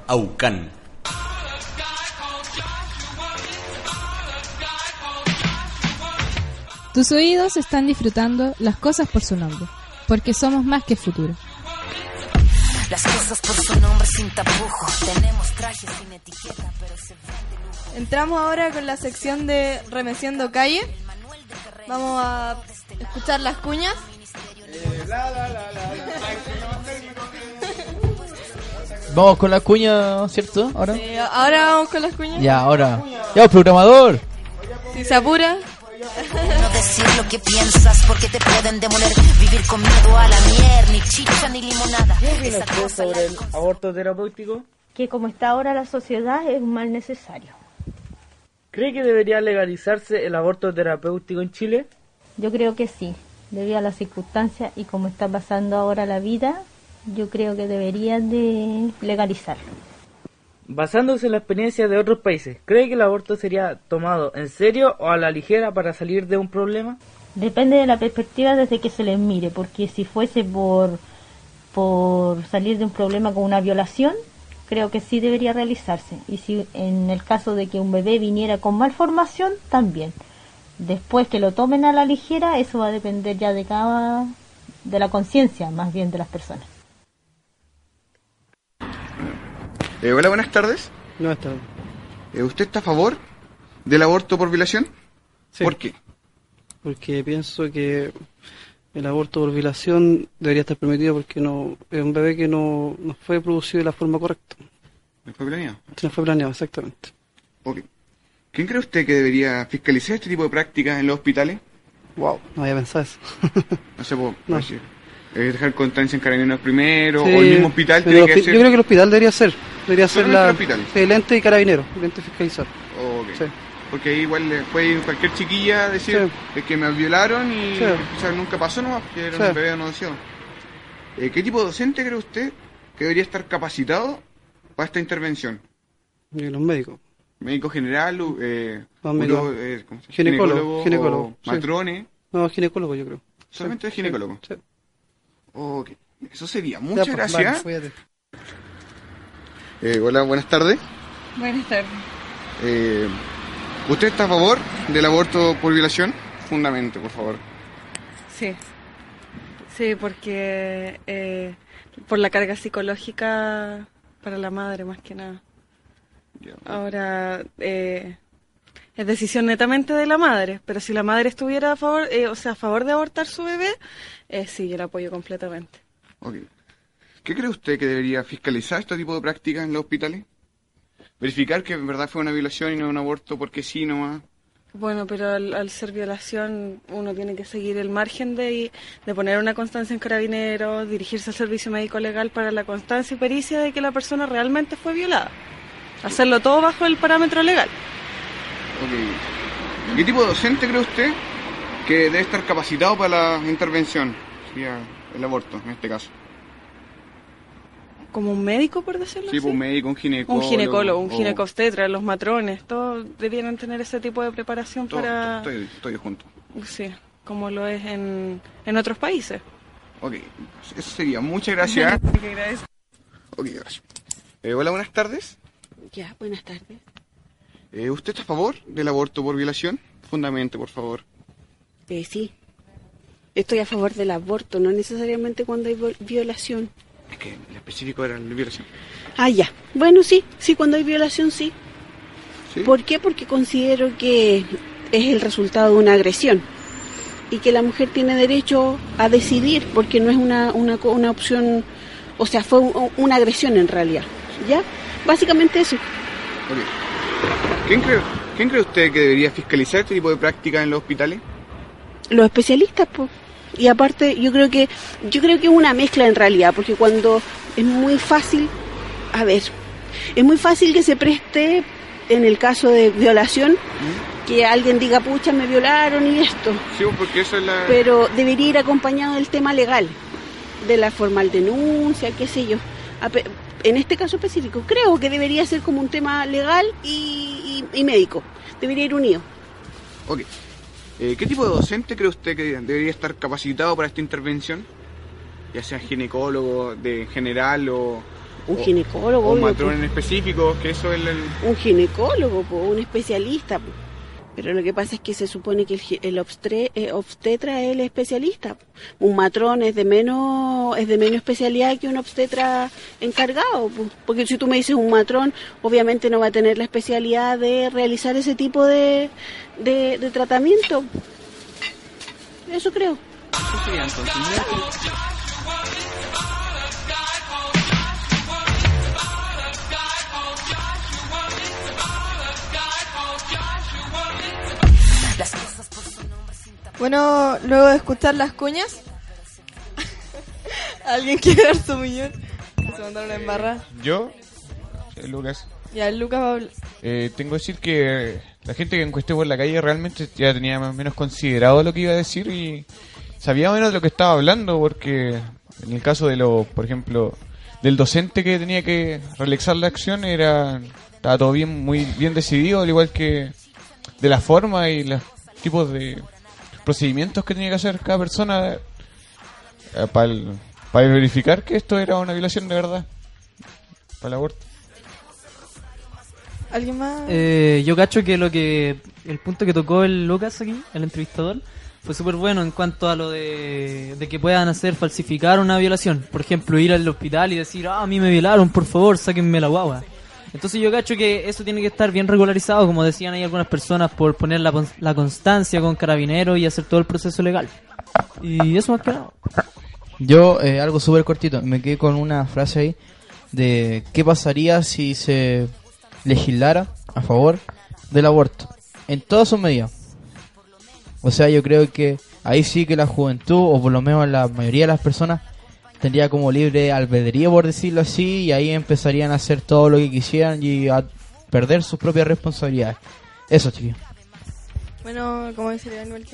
Aucán. Tus oídos están disfrutando las cosas por su nombre, porque somos más que futuro. Las cosas por su nombre sin tapujos. Tenemos trajes sin etiqueta, pero se Entramos ahora con la sección de Remeciendo Calle. Vamos a escuchar las cuñas. Vamos con la cuña, ¿cierto? Ahora. Eh, ahora vamos con las cuñas. Ya, ahora. Ya, programador. Si se apura. No decir lo que piensas porque te pueden demoler. Vivir con miedo a la mierda, ni chicha ni limonada. Esa cosa sobre el aborto terapéutico? que como está ahora la sociedad es un mal necesario. ¿Cree que debería legalizarse el aborto terapéutico en Chile? Yo creo que sí, debido a las circunstancias y como está pasando ahora la vida, yo creo que deberían de legalizarlo. Basándose en la experiencia de otros países, ¿cree que el aborto sería tomado en serio o a la ligera para salir de un problema? Depende de la perspectiva desde que se les mire, porque si fuese por, por salir de un problema con una violación, creo que sí debería realizarse. Y si en el caso de que un bebé viniera con malformación, también. Después que lo tomen a la ligera, eso va a depender ya de cada, de la conciencia más bien de las personas. Eh, hola, buenas tardes. Buenas tardes. Eh, ¿Usted está a favor del aborto por violación? Sí. ¿Por qué? Porque pienso que el aborto por violación debería estar permitido porque no es un bebé que no, no fue producido de la forma correcta. ¿No fue planeado? No fue planeado, exactamente. Ok. ¿Quién cree usted que debería fiscalizar este tipo de prácticas en los hospitales? Wow, no había pensado eso. No sé, puedo No. decir. Eh, dejar constancia en carabineros primero, Sí, o el mismo hospital en tiene que hacer... Yo creo que el hospital debería ser. Debería ser la, el hospital. sí, el ente y carabinero, el ente fiscalizar. Ok. Porque ahí igual le puede ir cualquier chiquilla decir "Es que me violaron y quizás nunca pasó nomás, porque era un bebé no. Eh, ¿Qué tipo de docente cree usted que debería estar capacitado para esta intervención? Y los médicos. ¿Médico general? Eh, médicos. eh. Ginecólogo, ginecólogo, o sí. matrone? No, ginecólogo yo creo. Solamente es ginecólogo. Ok, eso sería. Ya, Muchas pues, gracias. vale, fíjate. Eh, hola, buenas tardes. Buenas tardes. Eh, ¿Usted está a favor del aborto por violación? Fundamente, por favor. Sí. Sí, porque eh, por la carga psicológica para la madre más que nada. Ahora eh, es decisión netamente de la madre, pero si la madre estuviera a favor, eh, o sea, a favor de abortar su bebé, eh, sí, yo la apoyo completamente. ¿Qué cree usted que debería fiscalizar este tipo de prácticas en los hospitales? Verificar que en verdad fue una violación y no un aborto porque sí nomás. Bueno, pero al, al ser violación uno tiene que seguir el margen de, de poner una constancia en carabineros, dirigirse al servicio médico legal para la constancia y pericia de que la persona realmente fue violada. Hacerlo todo bajo el parámetro legal. ¿Qué tipo de docente cree usted que debe estar capacitado para la intervención? Sería el aborto, en este caso. Como un médico, por decirlo Sí, así. pues un médico, un ginecólogo. Un ginecólogo, un o- ginecobstetra, los matrones, todos debieran tener ese tipo de preparación Todo, para... Estoy, estoy junto. Sí, como lo es en, en otros países. Ok, eso sería. Muchas gracias. Gracias. ok, gracias. Eh, hola, buenas tardes. Ya, buenas tardes. Eh, ¿Usted está a favor del aborto por violación? Fundamente, por favor. Eh, sí. Estoy a favor del aborto, no necesariamente cuando hay violación. Es que el específico era la violación. Ah, ya. Bueno, sí, sí, cuando hay violación, sí. ¿Por qué? Porque considero que es el resultado de una agresión y que la mujer tiene derecho a decidir porque no es una, una, una opción, o sea, fue un- una agresión en realidad. ¿Ya? Básicamente eso. ¿Quién cree, ¿Quién cree usted que debería fiscalizar este tipo de prácticas en los hospitales? Los especialistas pues y aparte yo creo que yo creo que es una mezcla en realidad porque cuando es muy fácil a ver es muy fácil que se preste en el caso de violación que alguien diga pucha me violaron y esto Sí, porque eso es la... pero debería ir acompañado del tema legal de la formal denuncia qué sé yo. En este caso específico creo que debería ser como un tema legal y, y- y médico. Debería ir unido. Ok. Eh, ¿Qué tipo de docente cree usted que debería estar capacitado para esta intervención? Ya sea ginecólogo, de general o, Un ginecólogo, O un matrón po. en específico, que eso es el... un ginecólogo, po, un especialista. po. Pero lo que pasa es que se supone que el, eh, obstetra es el especialista. Un matrón es de menos es de menos especialidad que un obstetra encargado. po. Porque si tú me dices un matrón, obviamente no va a tener la especialidad de realizar ese tipo de, de tratamiento. Eso creo. Bueno, luego de escuchar las cuñas, ¿alguien quiere dar su millón? Se mandaron embarrar. Yo, soy Lucas, Ya, Lucas va a hablar. eh, tengo que decir que la gente que encuesté por la calle realmente ya tenía más o menos considerado lo que iba a decir y sabía menos de lo que estaba hablando porque en el caso de lo, por ejemplo, del docente que tenía que realizar la acción era estaba todo bien muy bien decidido al igual que de la forma y los tipos de procedimientos que tenía que hacer cada persona eh, para para verificar que esto era una violación de verdad para el aborto. ¿Alguien más? Eh, yo cacho que lo que el punto que tocó el Lucas aquí, el entrevistador, fue súper bueno en cuanto a lo de, de que puedan hacer falsificar una violación. Por ejemplo, ir al hospital y decir, ah, a mí me violaron, por favor, sáquenme la guagua. Entonces yo cacho que eso tiene que estar bien regularizado, como decían ahí algunas personas, por poner la, la constancia con carabineros y hacer todo el proceso legal. Y eso más que nada. Yo, eh, algo súper cortito, me quedé con una frase ahí de qué pasaría si se legislara a favor del aborto en todas sus medidas. O sea, yo creo que ahí sí que la juventud, o por lo menos la mayoría de las personas, tendría como libre albedrío, por decirlo así, y ahí empezarían a hacer todo lo que quisieran y a perder sus propias responsabilidades. Eso, chiquillos. Bueno, como dice Daniel.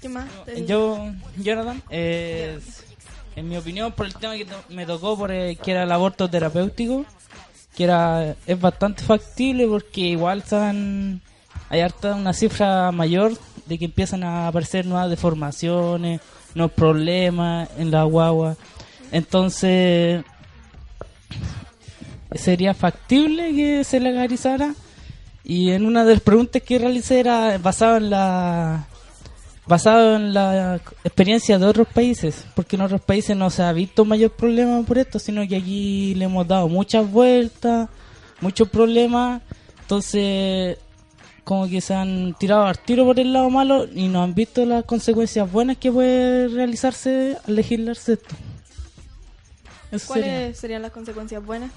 ¿Qué más? El- Yo, Jonathan, eh, en mi opinión, por el tema que to- me tocó, por el- que era el aborto terapéutico, que era es bastante factible porque igual están, hay harta una cifra mayor de que empiezan a aparecer nuevas deformaciones, nuevos problemas en la guagua. Entonces, sería factible que se legalizara. Y en una de las preguntas que realicé era basado en la basado en la experiencia de otros países, porque en otros países no se ha visto mayor problema por esto, sino que aquí le hemos dado muchas vueltas, muchos problemas, entonces como que se han tirado al tiro por el lado malo y no han visto las consecuencias buenas que puede realizarse al legislarse esto. Eso sería. ¿Cuáles serían las consecuencias buenas?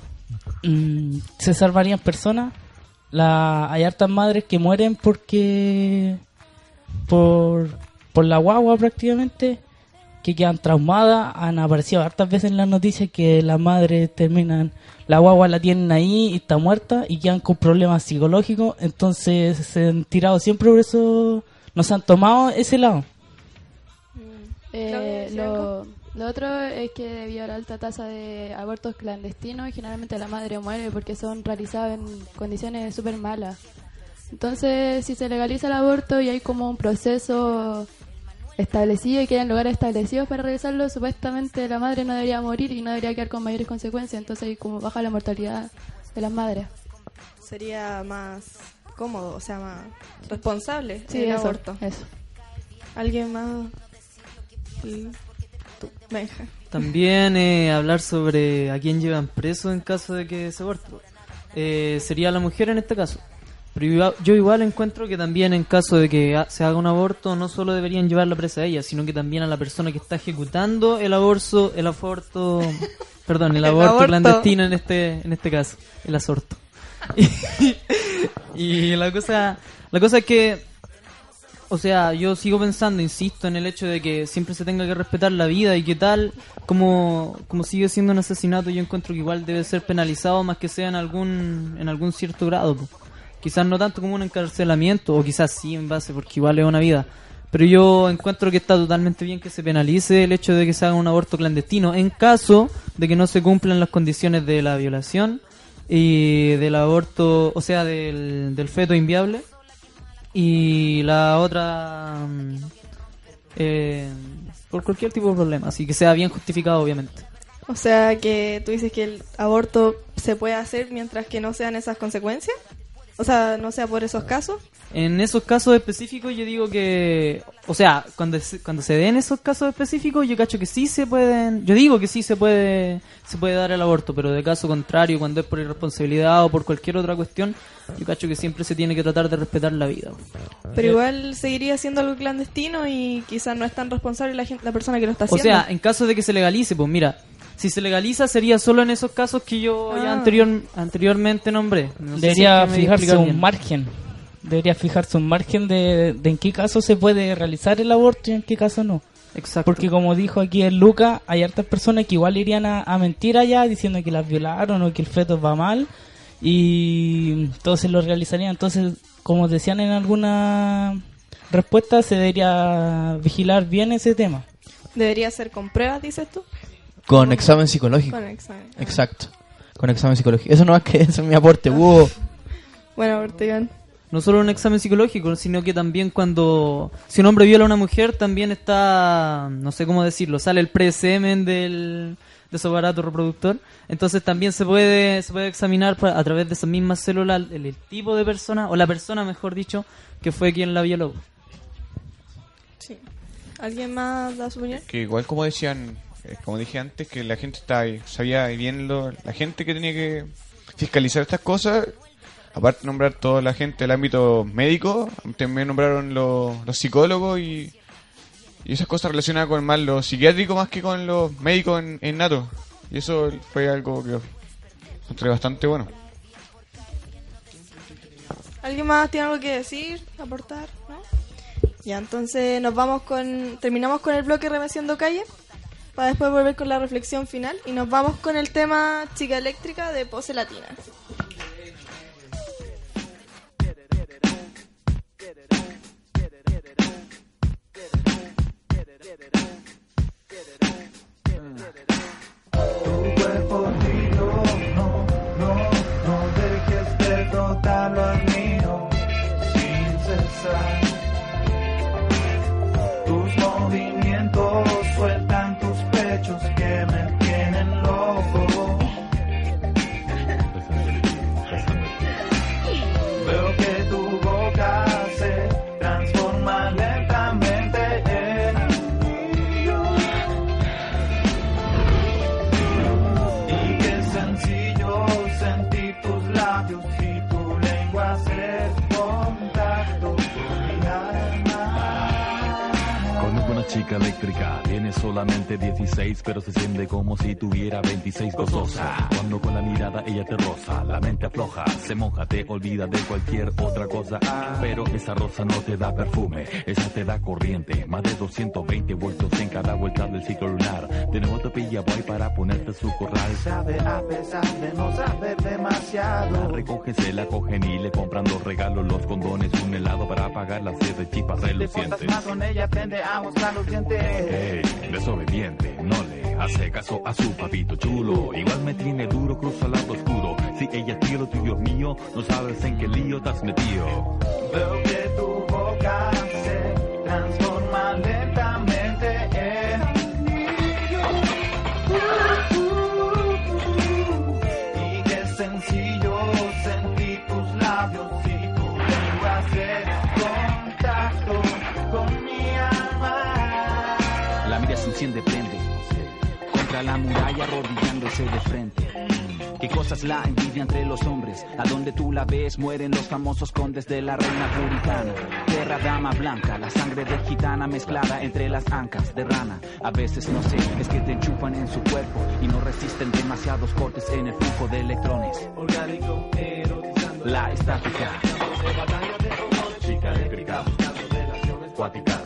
Mm, se salvarían personas. La, hay hartas madres que mueren porque por, por la guagua prácticamente que quedan traumadas. Han aparecido hartas veces en las noticias que las madres terminan, la guagua la tienen ahí y está muerta y quedan con problemas psicológicos. Entonces se han tirado siempre por eso, no se han tomado ese lado. Eh, ¿decía lo, lo otro es que debido a la alta tasa de abortos clandestinos, generalmente la madre muere porque son realizados en condiciones súper malas. Entonces, si se legaliza el aborto y hay como un proceso establecido y quedan lugares establecidos para realizarlo, supuestamente la madre no debería morir y no debería quedar con mayores consecuencias. Entonces, ahí como baja la mortalidad de las madres. Sería más cómodo, o sea, más responsable Sí, el eso, aborto. eso. ¿Alguien más? Sí. Tú, Benja. También eh, hablar sobre a quién llevan preso en caso de que se aborte. Eh, sería la mujer en este caso. Pero yo, igual encuentro que también en caso de que se haga un aborto no solo deberían llevarla presa a ella, sino que también a la persona que está ejecutando el aborto, el aborto, perdón, el El aborto, aborto. clandestino en este en este caso, el asorto. y la cosa la cosa es que o sea, yo sigo pensando, insisto, en el hecho de que siempre se tenga que respetar la vida y que tal, como, como sigue siendo un asesinato, yo encuentro que igual debe ser penalizado más que sea en algún, en algún cierto grado. Quizás no tanto como un encarcelamiento, o quizás sí en base, porque igual es una vida. Pero yo encuentro que está totalmente bien que se penalice el hecho de que se haga un aborto clandestino en caso de que no se cumplan las condiciones de la violación y del aborto, o sea, del, del feto inviable y la otra mm, eh, por cualquier tipo de problema, así que sea bien justificado obviamente. O sea que tú dices que el aborto se puede hacer mientras que no sean esas consecuencias. O sea, no sea por esos casos. En esos casos específicos yo digo que, o sea, cuando se, cuando se den esos casos específicos yo cacho que sí se pueden, yo digo que sí se puede se puede dar el aborto, pero de caso contrario, cuando es por irresponsabilidad o por cualquier otra cuestión, yo cacho que siempre se tiene que tratar de respetar la vida. Pero igual seguiría siendo algo clandestino y quizás no es tan responsable la, gente, la persona que lo está O haciendo. sea, en caso de que se legalice, pues mira, si se legaliza sería solo en esos casos que yo ya Ah. anterior, anteriormente nombré. No si Debería me fijarse un bien. margen. Debería fijarse un margen de, de en qué caso se puede realizar el aborto y en qué caso no. Exacto. Porque como dijo aquí el Luca, hay hartas personas que igual irían a, a mentir allá diciendo que las violaron o que el feto va mal y entonces lo realizarían. Entonces, como decían en alguna respuesta, se debería vigilar bien ese tema. Debería ser con pruebas, dices tú. Con examen psicológico. Con examen. Exacto. Con examen psicológico. Eso no es que eso es mi aporte. Hugo. Bueno, Ortegán. No solo un examen psicológico, sino que también cuando si un hombre viola a una mujer también está, no sé cómo decirlo, sale el presemen del de su aparato reproductor, entonces también se puede se puede examinar a través de esas mismas células el, el tipo de persona o la persona, mejor dicho, que fue quien la violó. Sí. ¿Alguien más da su opinión? Que igual como decían, eh, como dije antes, que la gente está ahí, sabía bien lo, la gente que tenía que fiscalizar estas cosas, aparte de nombrar toda la gente del ámbito médico, también nombraron los, los psicólogos y, y esas cosas relacionadas con más lo psiquiátrico más que con los médicos en, en nato. Y eso fue algo que encontré bastante bueno. ¿Alguien más tiene algo que decir, aportar? Ya, entonces nos vamos con. Terminamos con el bloque Remeciendo Calle. Para después volver con la reflexión final. Y nos vamos con el tema Chica Eléctrica de Pose Latina. Cuerpo pechos chica eléctrica, tiene solamente 16, pero se siente como si tuviera 26 gozosa. Cuando con la mirada ella te roza, la mente afloja, se moja, te olvida de cualquier otra cosa. Pero esa rosa no te da perfume, esa te da corriente, más de 220 vueltos en cada vuelta del ciclo lunar. De nuevo te pilla boy para ponerte su corral. Sabe a pesar de no saber La demasiado. recogen, se la cogen y le compran los regalos, los condones, un helado para pagar las siete chispas Te relucientes. más con ella, aprende a mostrar los dientes. Ey, desobediente, no le hace caso a su papito chulo. Igual me tiene duro, cruza al lado oscuro. Si ella es lo tuyo es mío, no sabes en qué lío te has metido. Veo que tu boca se transforma Enciende, prende. Contra la muralla arrodillándose de frente. Qué cosas la envidia entre los hombres. A donde tú la ves mueren los famosos condes de la reina puritana. Tierra dama blanca, la sangre de gitana mezclada entre las ancas de rana. A veces no sé, es que te enchufan en su cuerpo y no resisten demasiados cortes en el flujo de electrones. Orgánico, erotizando La estática. Chica eléctrica, cuática,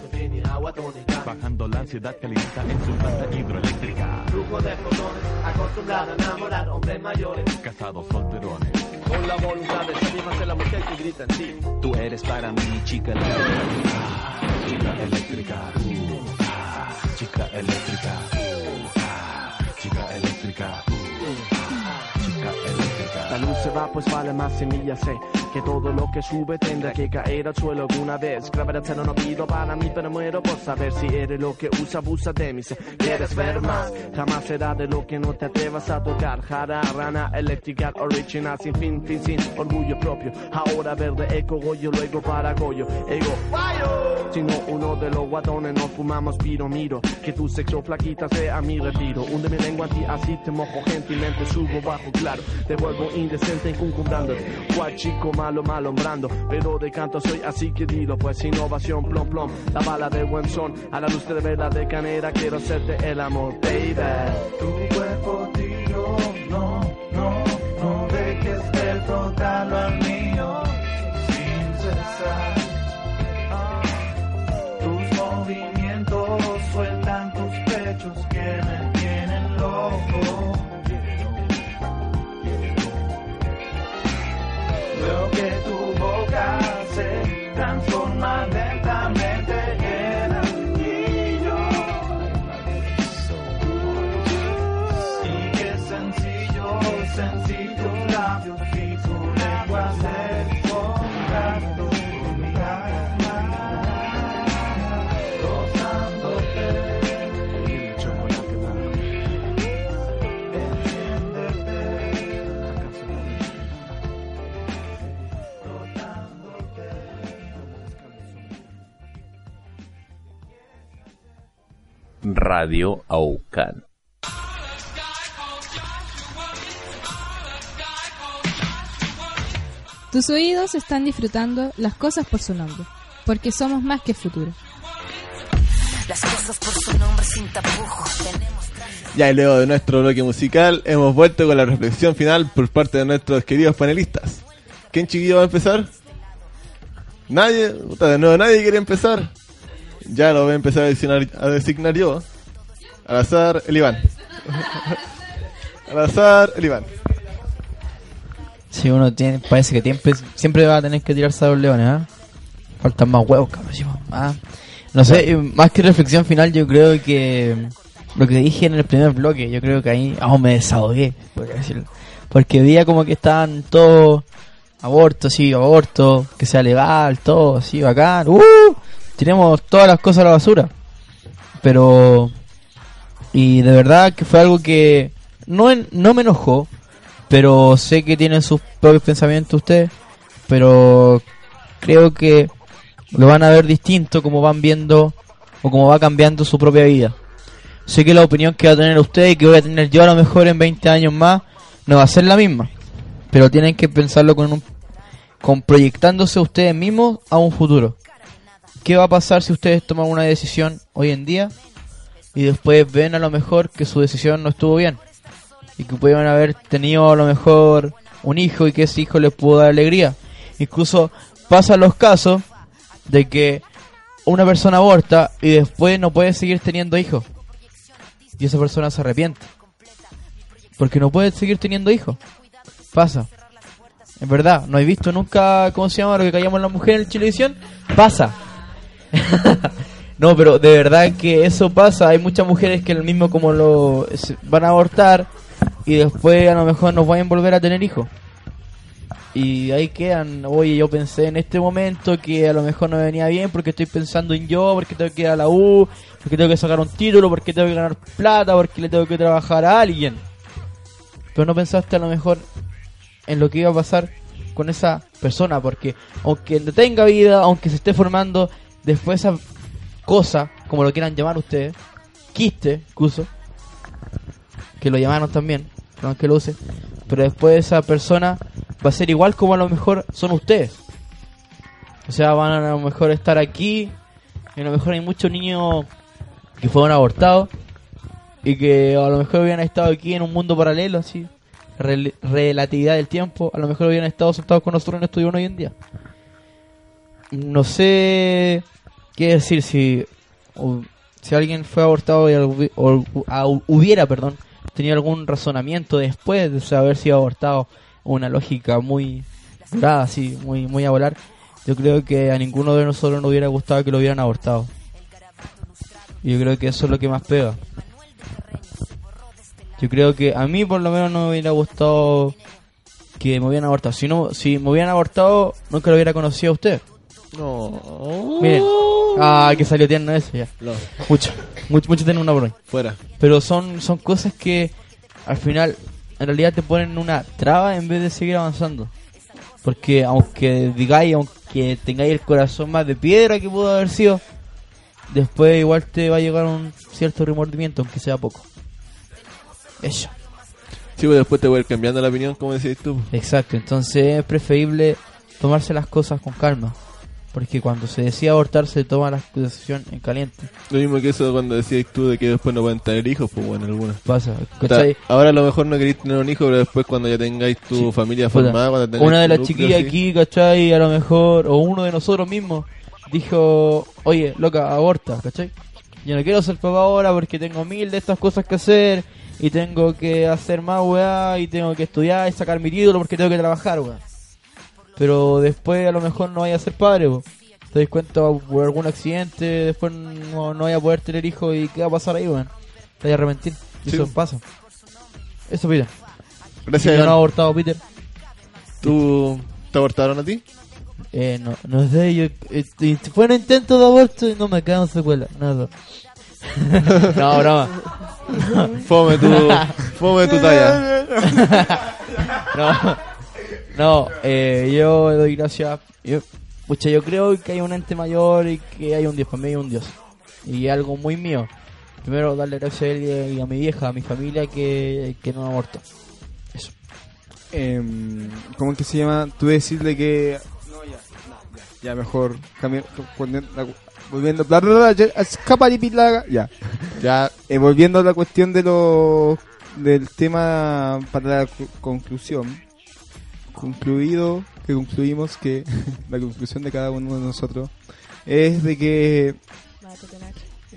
agua tónica. bajando la ansiedad calienta en su planta hidroeléctrica. Flujo de fotones, acostumbrada a enamorar hombres mayores. Casados solterones. Con la voluntad de satisfacer la mujer que grita en ti. Tú eres para mí, chica eléctrica. Chica eléctrica, ah, chica eléctrica, uh, ah, chica eléctrica, uh, ah, chica eléctrica. La luz se va, pues vale más semillas, sé que todo lo que sube tendrá que caer al suelo alguna vez. Cero no pido para mí, pero muero por saber si eres lo que usa, abusa de mí. Si quieres ver más, jamás será de lo que no te atrevas a tocar. Jara, rana, eléctrica, original, sin fin, fin, sin orgullo propio. Ahora verde, eco, goyo, luego para goyo, ego. Si no uno de los guatones no fumamos piro, miro que tu sexo flaquita sea mi retiro. Hunde mi lengua a ti, así te mojo gentilmente, subo bajo, claro. Te vuelvo indecente encumbrándote. Cual chico malo, malombrando. Pero de canto soy así que dilo, pues innovación, plom, plom. La bala de buen son, a la luz de vela de canera, quiero hacerte el amor, baby. Tu cuerpo tiro, no, no, no dejes que frotarlo al mío sin cesar. Tus movimientos sueltan tus pechos que Veo que tu boca se transforma lentamente Radio Aucan. Tus oídos están disfrutando las cosas por su nombre, porque somos más que futuro. Las cosas por su nombre sin tapujos. Tenemos Ya y luego de nuestro bloque musical hemos vuelto con la reflexión final por parte de nuestros queridos panelistas. ¿Quién chiquillo va a empezar? Nadie, puta, de nuevo nadie quiere empezar. Ya lo voy a empezar a designar, a designar yo. Al azar, el Iván. Al azar, el Iván. Si uno tiene, parece que siempre, siempre va a tener que tirarse a los leones, ¿ah? Faltan más huevos, cabrón. Ah. No sé, eh, más que reflexión final, yo creo que lo que dije en el primer bloque, yo creo que ahí aún me desahogué, podría decirlo. Porque veía como que estaban todos aborto, sí, aborto, que sea legal, todo, sí, bacán. ¡Uh! Tiremos todas las cosas a la basura. Pero. Y de verdad que fue algo que no, en- no me enojó, pero sé que tienen sus propios pensamientos ustedes, pero creo que lo van a ver distinto como van viendo o como va cambiando su propia vida. Sé que la opinión que va a tener usted y que voy a tener yo a lo mejor en 20 años más no va a ser la misma, pero tienen que pensarlo con un con proyectándose ustedes mismos a un futuro. ¿Qué va a pasar si ustedes toman una decisión hoy en día y después ven a lo mejor que su decisión no estuvo bien? Y que pudieron haber tenido a lo mejor un hijo y que ese hijo les pudo dar alegría. Incluso pasan los casos de que una persona aborta y después no puede seguir teniendo hijos. Y esa persona se arrepiente. Porque no puede seguir teniendo hijos. Pasa. En verdad, no he visto nunca, ¿cómo se llama? Lo que callamos la mujer en televisión. Pasa. no, pero de verdad que eso pasa. Hay muchas mujeres que el mismo como lo van a abortar y después a lo mejor no pueden volver a tener hijos. Y ahí quedan, oye, yo pensé en este momento que a lo mejor no me venía bien porque estoy pensando en yo, porque tengo que ir a la U, porque tengo que sacar un título, porque tengo que ganar plata, porque le tengo que trabajar a alguien. Pero no pensaste a lo mejor en lo que iba a pasar con esa persona, porque aunque tenga vida, aunque se esté formando, después esa cosa, como lo quieran llamar ustedes, quiste, incluso, que lo llamaron también, perdón que lo use, pero después esa persona va a ser igual como a lo mejor son ustedes. O sea, van a, lo mejor estar aquí, y a lo mejor hay muchos niños que fueron abortados, y que a lo mejor hubieran estado aquí en un mundo paralelo, así, rel- relatividad del tiempo, a lo mejor hubieran estado sentados con nosotros en Estudio Uno hoy en día. No sé qué decir si, o- si alguien fue abortado y algu- o- a- hubiera, perdón, tenido algún razonamiento después de haber sido abortado, una lógica muy durada, así, muy, muy a volar. Yo creo que a ninguno de nosotros nos hubiera gustado que lo hubieran abortado. Y yo creo que eso es lo que más pega. Yo creo que a mí por lo menos no me hubiera gustado que me hubieran abortado. Si no, si me hubieran abortado, nunca lo hubiera conocido a usted. No. Miren. Ah, que salió tierno eso ya. No. Mucho. Mucho, mucho tiene una por ahí. Fuera. Pero son, son cosas que al final, en realidad te ponen una traba en vez de seguir avanzando. Porque aunque digáis, aunque tengáis el corazón más de piedra que pudo haber sido, después igual te va a llegar un cierto remordimiento, aunque sea poco. Eso. Sí, pues después te voy a ir cambiando la opinión, como decís tú. Exacto, entonces es preferible tomarse las cosas con calma. Porque cuando se decide abortar se toma la decisión en caliente. Lo mismo que eso cuando decías tú de que después no pueden tener hijos, pues bueno, algunas. Pasa, O sea, ¿cachai? ahora a lo mejor no queréis tener un hijo, pero después cuando ya tengáis tu familia formada, cuando tengáis Una de las chiquillas aquí, ¿cachai? A lo mejor, o uno de nosotros mismos, dijo, oye, loca, aborta, ¿cachai? Yo no quiero ser papá ahora porque tengo mil de estas cosas que hacer y tengo que hacer más weá y tengo que estudiar y sacar mi título porque tengo que trabajar, weá. Pero después a lo mejor no vaya a ser padre, weá. Te das cuenta por algún accidente, después no, no vaya a poder tener hijos y qué va a pasar ahí, weón. Te vaya a arrepentir. Y Sí. eso pasa. Eso, Peter. Gracias, no he abortado, Peter. ¿Tú te abortaron a ti? Eh, no, no sé, yo, eh, fue un intento de aborto y no me quedan secuelas, nada. no, broma. Fome tu, fome tu talla. no, no, eh, yo doy gracias. Yo, pucha, yo creo que hay un ente mayor y que hay un Dios, para mí hay un Dios. Y algo muy mío. Primero darle gracias a él y a mi vieja, a mi familia que, que no abortó. Eso. Em, ¿Cómo es que se llama? Tú decirle que. No, ya, no, ya, ya mejor. cambio- volviendo, la- volviendo. bla, bla, bla, ya, Ya. Ya. eh, volviendo a la cuestión de los. Del tema para la conclusión. Concluido, que concluimos que la conclusión de cada uno de nosotros es de que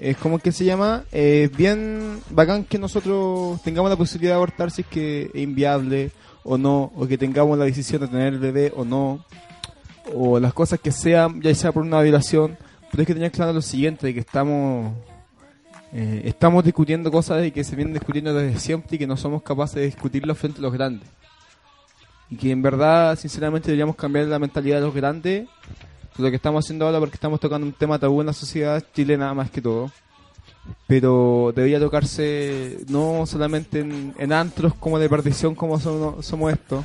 es como que se llama es bien bacán que nosotros tengamos la posibilidad de abortar si es que es inviable o no o que tengamos la decisión de tener el bebé o no o las cosas que sean ya sea por una violación. Pero hay que tener claro lo siguiente de que estamos eh, estamos discutiendo cosas de que se vienen discutiendo desde siempre y que no somos capaces de discutirlo frente a los grandes y que en verdad sinceramente deberíamos cambiar la mentalidad de los grandes lo que estamos haciendo ahora porque estamos tocando un tema tabú en la sociedad chilena más que todo. Pero debería tocarse no solamente en, en antros como de perdición como son- somos estos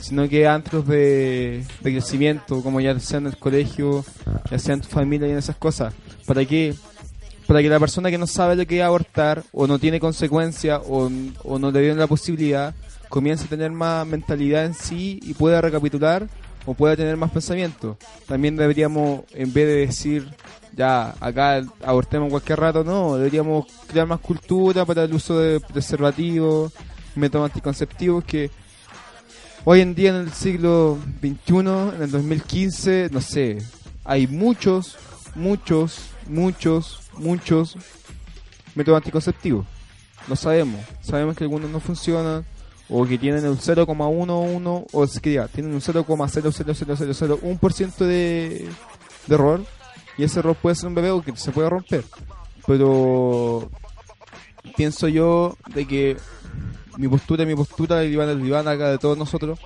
sino que antros de, de crecimiento como ya sea en el colegio ya sea en tu familia y en esas cosas. Para que para que la persona que no sabe lo que es abortar o no tiene consecuencia o, o no le dieron la posibilidad comience a tener más mentalidad en sí y pueda recapitular o pueda tener más pensamiento. También deberíamos, en vez de decir, ya, acá abortemos cualquier rato, no, deberíamos crear más cultura para el uso de preservativos, métodos anticonceptivos que hoy en día en el siglo XXI, en el 2015, no sé, hay muchos, muchos, muchos, muchos métodos anticonceptivos. Lo sabemos, sabemos que algunos no funcionan o que tienen el 0,11 o es que ya, tienen un 0,00001% de, de error y ese error puede ser un bebé o que se puede romper. Pero pienso yo de que mi postura, mi postura del Iván del Iván acá de todos nosotros,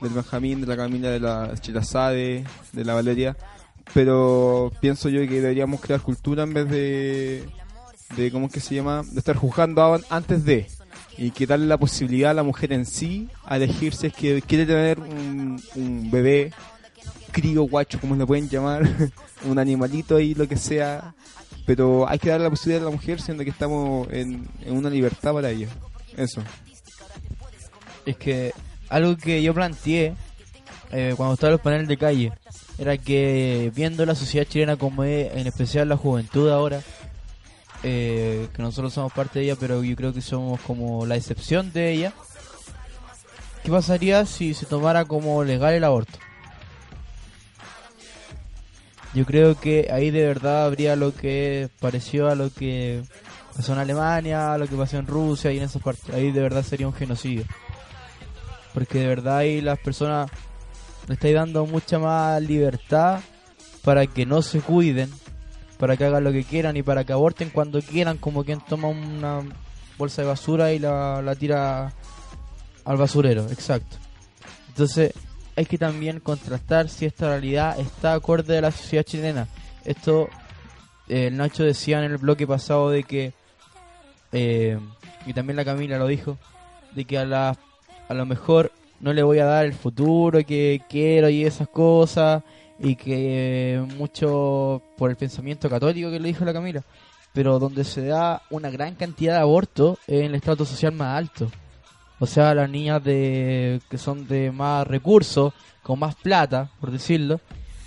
del Benjamín, de la Camila, de la Chilazade, de la Valeria, pero pienso yo que deberíamos crear cultura en vez de, de ¿cómo es que se llama? De estar juzgando antes de y que darle la posibilidad a la mujer en sí a elegir si es que quiere tener un, un bebé, crío, guacho, como le pueden llamar, un animalito y lo que sea, pero hay que darle la posibilidad a la mujer siendo que estamos en, una libertad para ello. Eso. Es que algo que yo planteé eh, cuando estaba en los paneles de calle era que viendo la sociedad chilena como es, en especial la juventud ahora, eh, que nosotros somos parte de ella, pero yo creo que somos como la excepción de ella. ¿Qué pasaría si se tomara como legal el aborto? Yo creo que ahí de verdad habría lo que pareció a lo que pasó en Alemania, a lo que pasó en Rusia y en esas partes. Ahí de verdad sería un genocidio. Porque de verdad ahí las personas le estáis dando mucha más libertad para que no se cuiden, para que hagan lo que quieran y para que aborten cuando quieran, como quien toma una bolsa de basura y la, la tira al basurero, exacto. Entonces, hay que también contrastar si esta realidad está acorde a la sociedad chilena. Esto, eh, Nacho decía en el bloque pasado de que, eh, y también la Camila lo dijo, de que a, la, a lo mejor no le voy a dar el futuro que quiero y esas cosas, y que mucho por el pensamiento católico que le dijo la Camila, pero donde se da una gran cantidad de abortos en el estrato social más alto. O sea, las niñas de que son de más recursos, con más plata, por decirlo,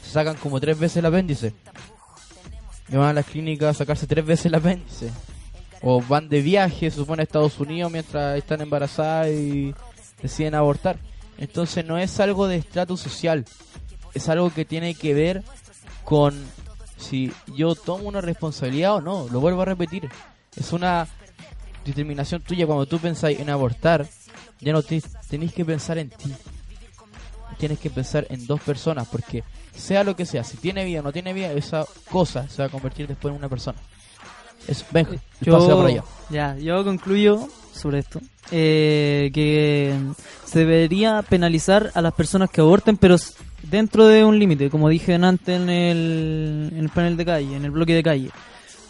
se sacan como tres veces el apéndice. Y van a las clínicas a sacarse tres veces el apéndice. O van de viaje, supone a Estados Unidos mientras están embarazadas y deciden abortar. Entonces no es algo de estrato social, es algo que tiene que ver con si yo tomo una responsabilidad o no. Lo vuelvo a repetir. Es una determinación tuya cuando tú pensáis en abortar. Ya no te, tenéis que pensar en ti. Tienes que pensar en dos personas porque sea lo que sea, si tiene vida o no tiene vida, esa cosa se va a convertir después en una persona. Es, ven, yo, pasa por allá. Ya, yo concluyo sobre esto. eh, que se debería penalizar a las personas que aborten, pero dentro de un límite, como dije antes en el, en el panel de calle, en el bloque de calle.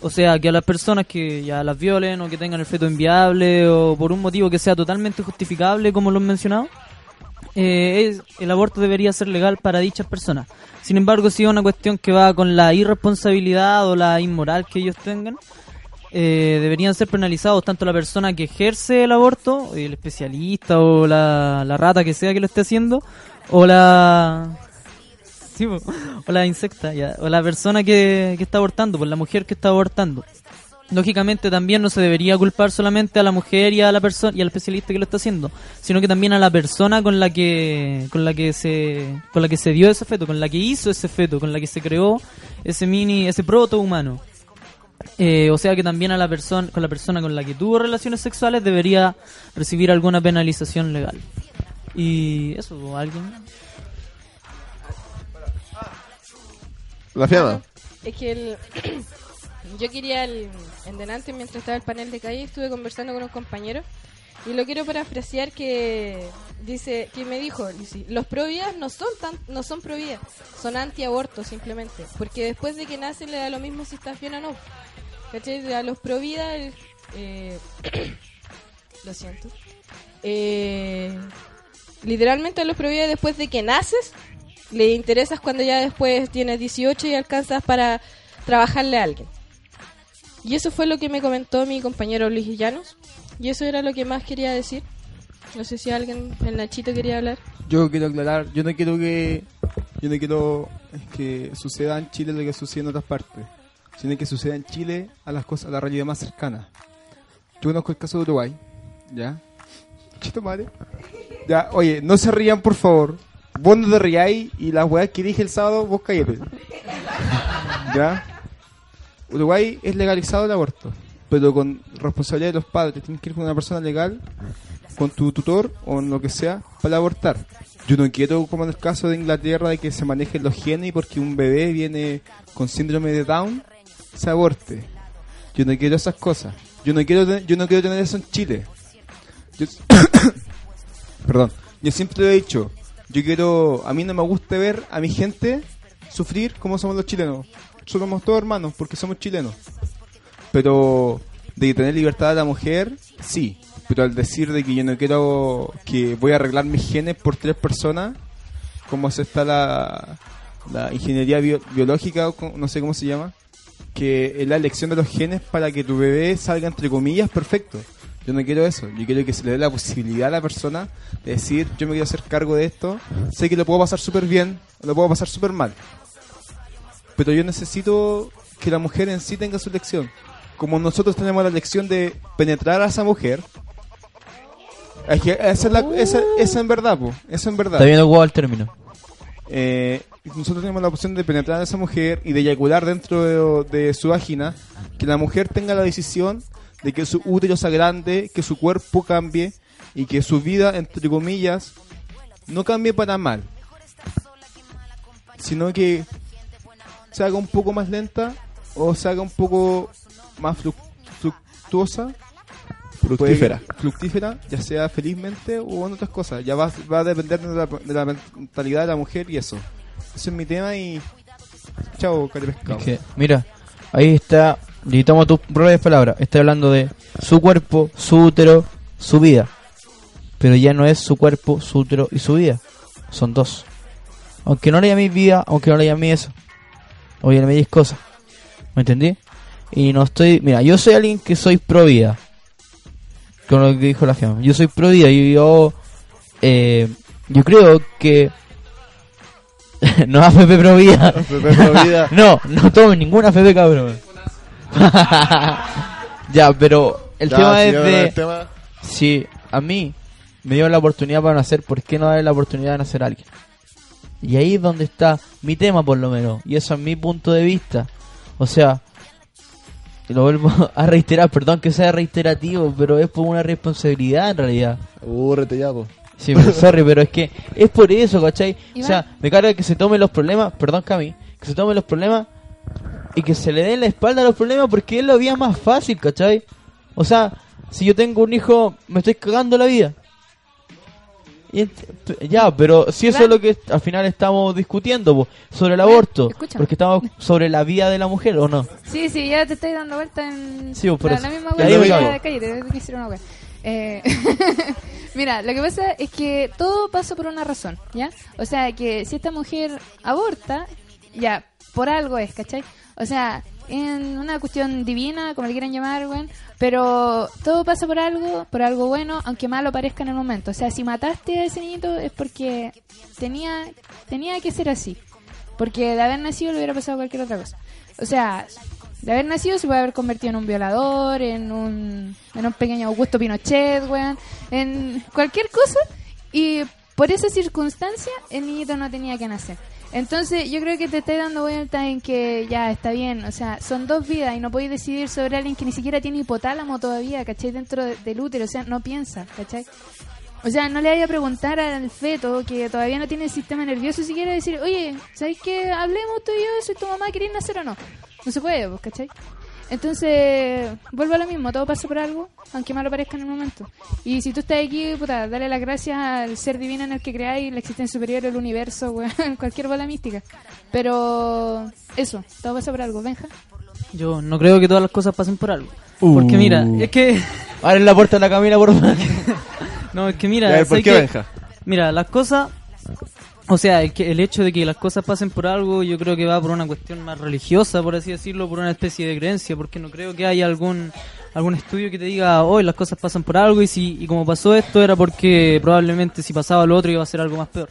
O sea, que a las personas que ya las violen o que tengan el feto inviable o por un motivo que sea totalmente justificable, como lo he mencionado, eh, es- el aborto debería ser legal para dichas personas. Sin embargo, si es una cuestión que va con la irresponsabilidad o la inmoral que ellos tengan, eh, deberían ser penalizados tanto la persona que ejerce el aborto, el especialista o la, la rata que sea que lo esté haciendo, o la... Sí, po, o la insecta, ya, o la persona que, que está abortando, pues la mujer que está abortando. Lógicamente también no se debería culpar solamente a la mujer y a la persona y al especialista que lo está haciendo, sino que también a la persona con la que con la que se con la que se dio ese feto, con la que hizo ese feto, con la que se creó ese mini ese proto humano. Eh, o sea que también a la persona con la persona con la que tuvo relaciones sexuales debería recibir alguna penalización legal. Y eso, alguien La. Es que el, yo quería, el, en delante, mientras estaba el panel de calle, estuve conversando con un compañero y lo quiero parafrasear que dice, que me dijo, los providas no son tan, no son providas, son antiabortos simplemente, porque después de que nace le da lo mismo si estás bien o no. A los providas, eh, lo siento, eh, literalmente a los providas después de que naces, le interesas cuando ya después tienes 18 y alcanzas para trabajarle a alguien. Y eso fue lo que me comentó mi compañero Luis Llanos. Y eso era lo que más quería decir. No sé si alguien, el Nachito, quería hablar. Yo quiero aclarar, yo no quiero que yo no quiero que suceda en Chile lo que sucede en otras partes, sino que suceda en Chile a las cosas, a la realidad más cercana. Yo conozco el caso de Uruguay, ¿ya? Chito madre. Ya, oye, no se rían por favor. Vos no te y las weas que dije el sábado, vos cállate. ¿Ya? Uruguay es legalizado el aborto, pero con responsabilidad de los padres. Tienes que ir con una persona legal, con tu tutor o en lo que sea, para abortar. Yo no quiero, como en el caso de Inglaterra, de que se manejen los genes porque un bebé viene con síndrome de Down, se aborte. Yo no quiero esas cosas. Yo no quiero, yo no quiero tener eso en Chile. Yo- Perdón. Yo siempre lo he dicho. Yo quiero, a mí no me gusta ver a mi gente sufrir como somos los chilenos. Somos todos hermanos porque somos chilenos. Pero de tener libertad a la mujer, sí. Pero al decir de que yo no quiero que voy a arreglar mis genes por tres personas, como se está la, ingeniería bio- biológica, no sé cómo se llama, que es la elección de los genes para que tu bebé salga entre comillas perfecto. Yo no quiero eso, yo quiero que se le dé la posibilidad a la persona de decir, yo me quiero hacer cargo de esto, sé que lo puedo pasar súper bien, o lo puedo pasar súper mal. Pero yo necesito que la mujer en sí tenga su elección. Como nosotros tenemos la elección de penetrar a esa mujer, es que esa es la, esa, esa en verdad, po, eso en verdad. Está bien jugado el término. Eh, nosotros tenemos la opción de penetrar a esa mujer y de eyacular dentro de, de su vagina, que la mujer tenga la decisión de que su útero sea grande, que su cuerpo cambie y que su vida, entre comillas, no cambie para mal, sino que se haga un poco más lenta o se haga un poco más fluctuosa, Fructífera. fructífera, ya sea felizmente o en otras cosas. Ya va, va a depender de la, de la mentalidad de la mujer y eso. Ese es mi tema y. Chao, cari pescado. Es que, mira, ahí está, y tomo tus propias palabras, está hablando de su cuerpo, su útero, su vida. Pero ya no es su cuerpo, su útero y su vida. Son dos. Aunque no le llaméis vida, aunque no le llaméis eso. O le llaméis cosas. ¿Me entendí? Y no estoy... Mira, yo soy alguien que soy pro vida. Con lo que dijo la fiamma. Yo soy pro vida y yo... eh, yo creo que... no. AFP pro vida. no, no tomen ninguna AFP cabrón. ya, pero el Ya, tema sí, es de... el tema- Si a mí me dio la oportunidad para nacer, ¿por qué no darle la oportunidad de nacer a alguien? Y ahí es donde está mi tema, por lo menos. Y eso es mi punto de vista. O sea, lo vuelvo a reiterar, perdón que sea reiterativo, pero es por una responsabilidad en realidad. Aburrete ya, po. Sí, pero sorry, pero es que es por eso, ¿cachai? O sea, me carga que se tomen los problemas, perdón Cami, que se tomen los problemas y que se le den la espalda a los problemas porque es la vía más fácil, ¿cachai? O sea, si yo tengo un hijo, me estoy cagando la vida. Y ya, pero si eso es lo que al final estamos discutiendo, po, sobre el aborto, porque estamos sobre la vida de la mujer, ¿o no? Sí, sí, ya te estoy dando vuelta en Sí, por la, la misma me Ya, cállate, una. Eh, Mira, lo que pasa es que todo pasa por una razón, ¿ya? O sea, que si esta mujer aborta, ya, por algo es, ¿cachai? O sea, en una cuestión divina, como le quieran llamar, weón, pero todo pasa por algo, por algo bueno, aunque malo parezca en el momento. O sea, si mataste a ese niñito es porque tenía, tenía que ser así. Porque de haber nacido le hubiera pasado cualquier otra cosa. O sea, de haber nacido se puede haber convertido en un violador, en un, en un pequeño Augusto Pinochet, weón, en cualquier cosa. Y por esa circunstancia el niñito no tenía que nacer. Entonces yo creo que te estoy dando vuelta en que ya está bien, o sea, son dos vidas y no podéis decidir sobre alguien que ni siquiera tiene hipotálamo todavía, ¿cachai? Dentro de- del útero, o sea, no piensa, ¿cachai? O sea, no le vaya a preguntar al feto que todavía no tiene el sistema nervioso si quiere decir, oye, ¿sabes qué? Hablemos tú y yo y tu mamá quería nacer o no. No se puede, pues, ¿cachai? Entonces, vuelvo a lo mismo, todo pasa por algo, aunque malo parezca en el momento. Y si tú estás aquí, puta, dale las gracias al ser divino en el que creáis, la existencia superior, el universo, weón, cualquier bola mística. Pero, eso, todo pasa por algo, Benja. Yo no creo que todas las cosas pasen por algo. Porque mira, Uh. es que... Abren la puerta de la Camila, por favor. no, es que mira... A ver, ¿por qué, que- Benja? Mira, las cosas... O sea, el, que, el hecho de que las cosas pasen por algo, yo creo que va por una cuestión más religiosa, por así decirlo, por una especie de creencia, porque no creo que haya algún algún estudio que te diga, hoy las cosas pasan por algo y si y como pasó esto era porque probablemente si pasaba lo otro iba a ser algo más peor.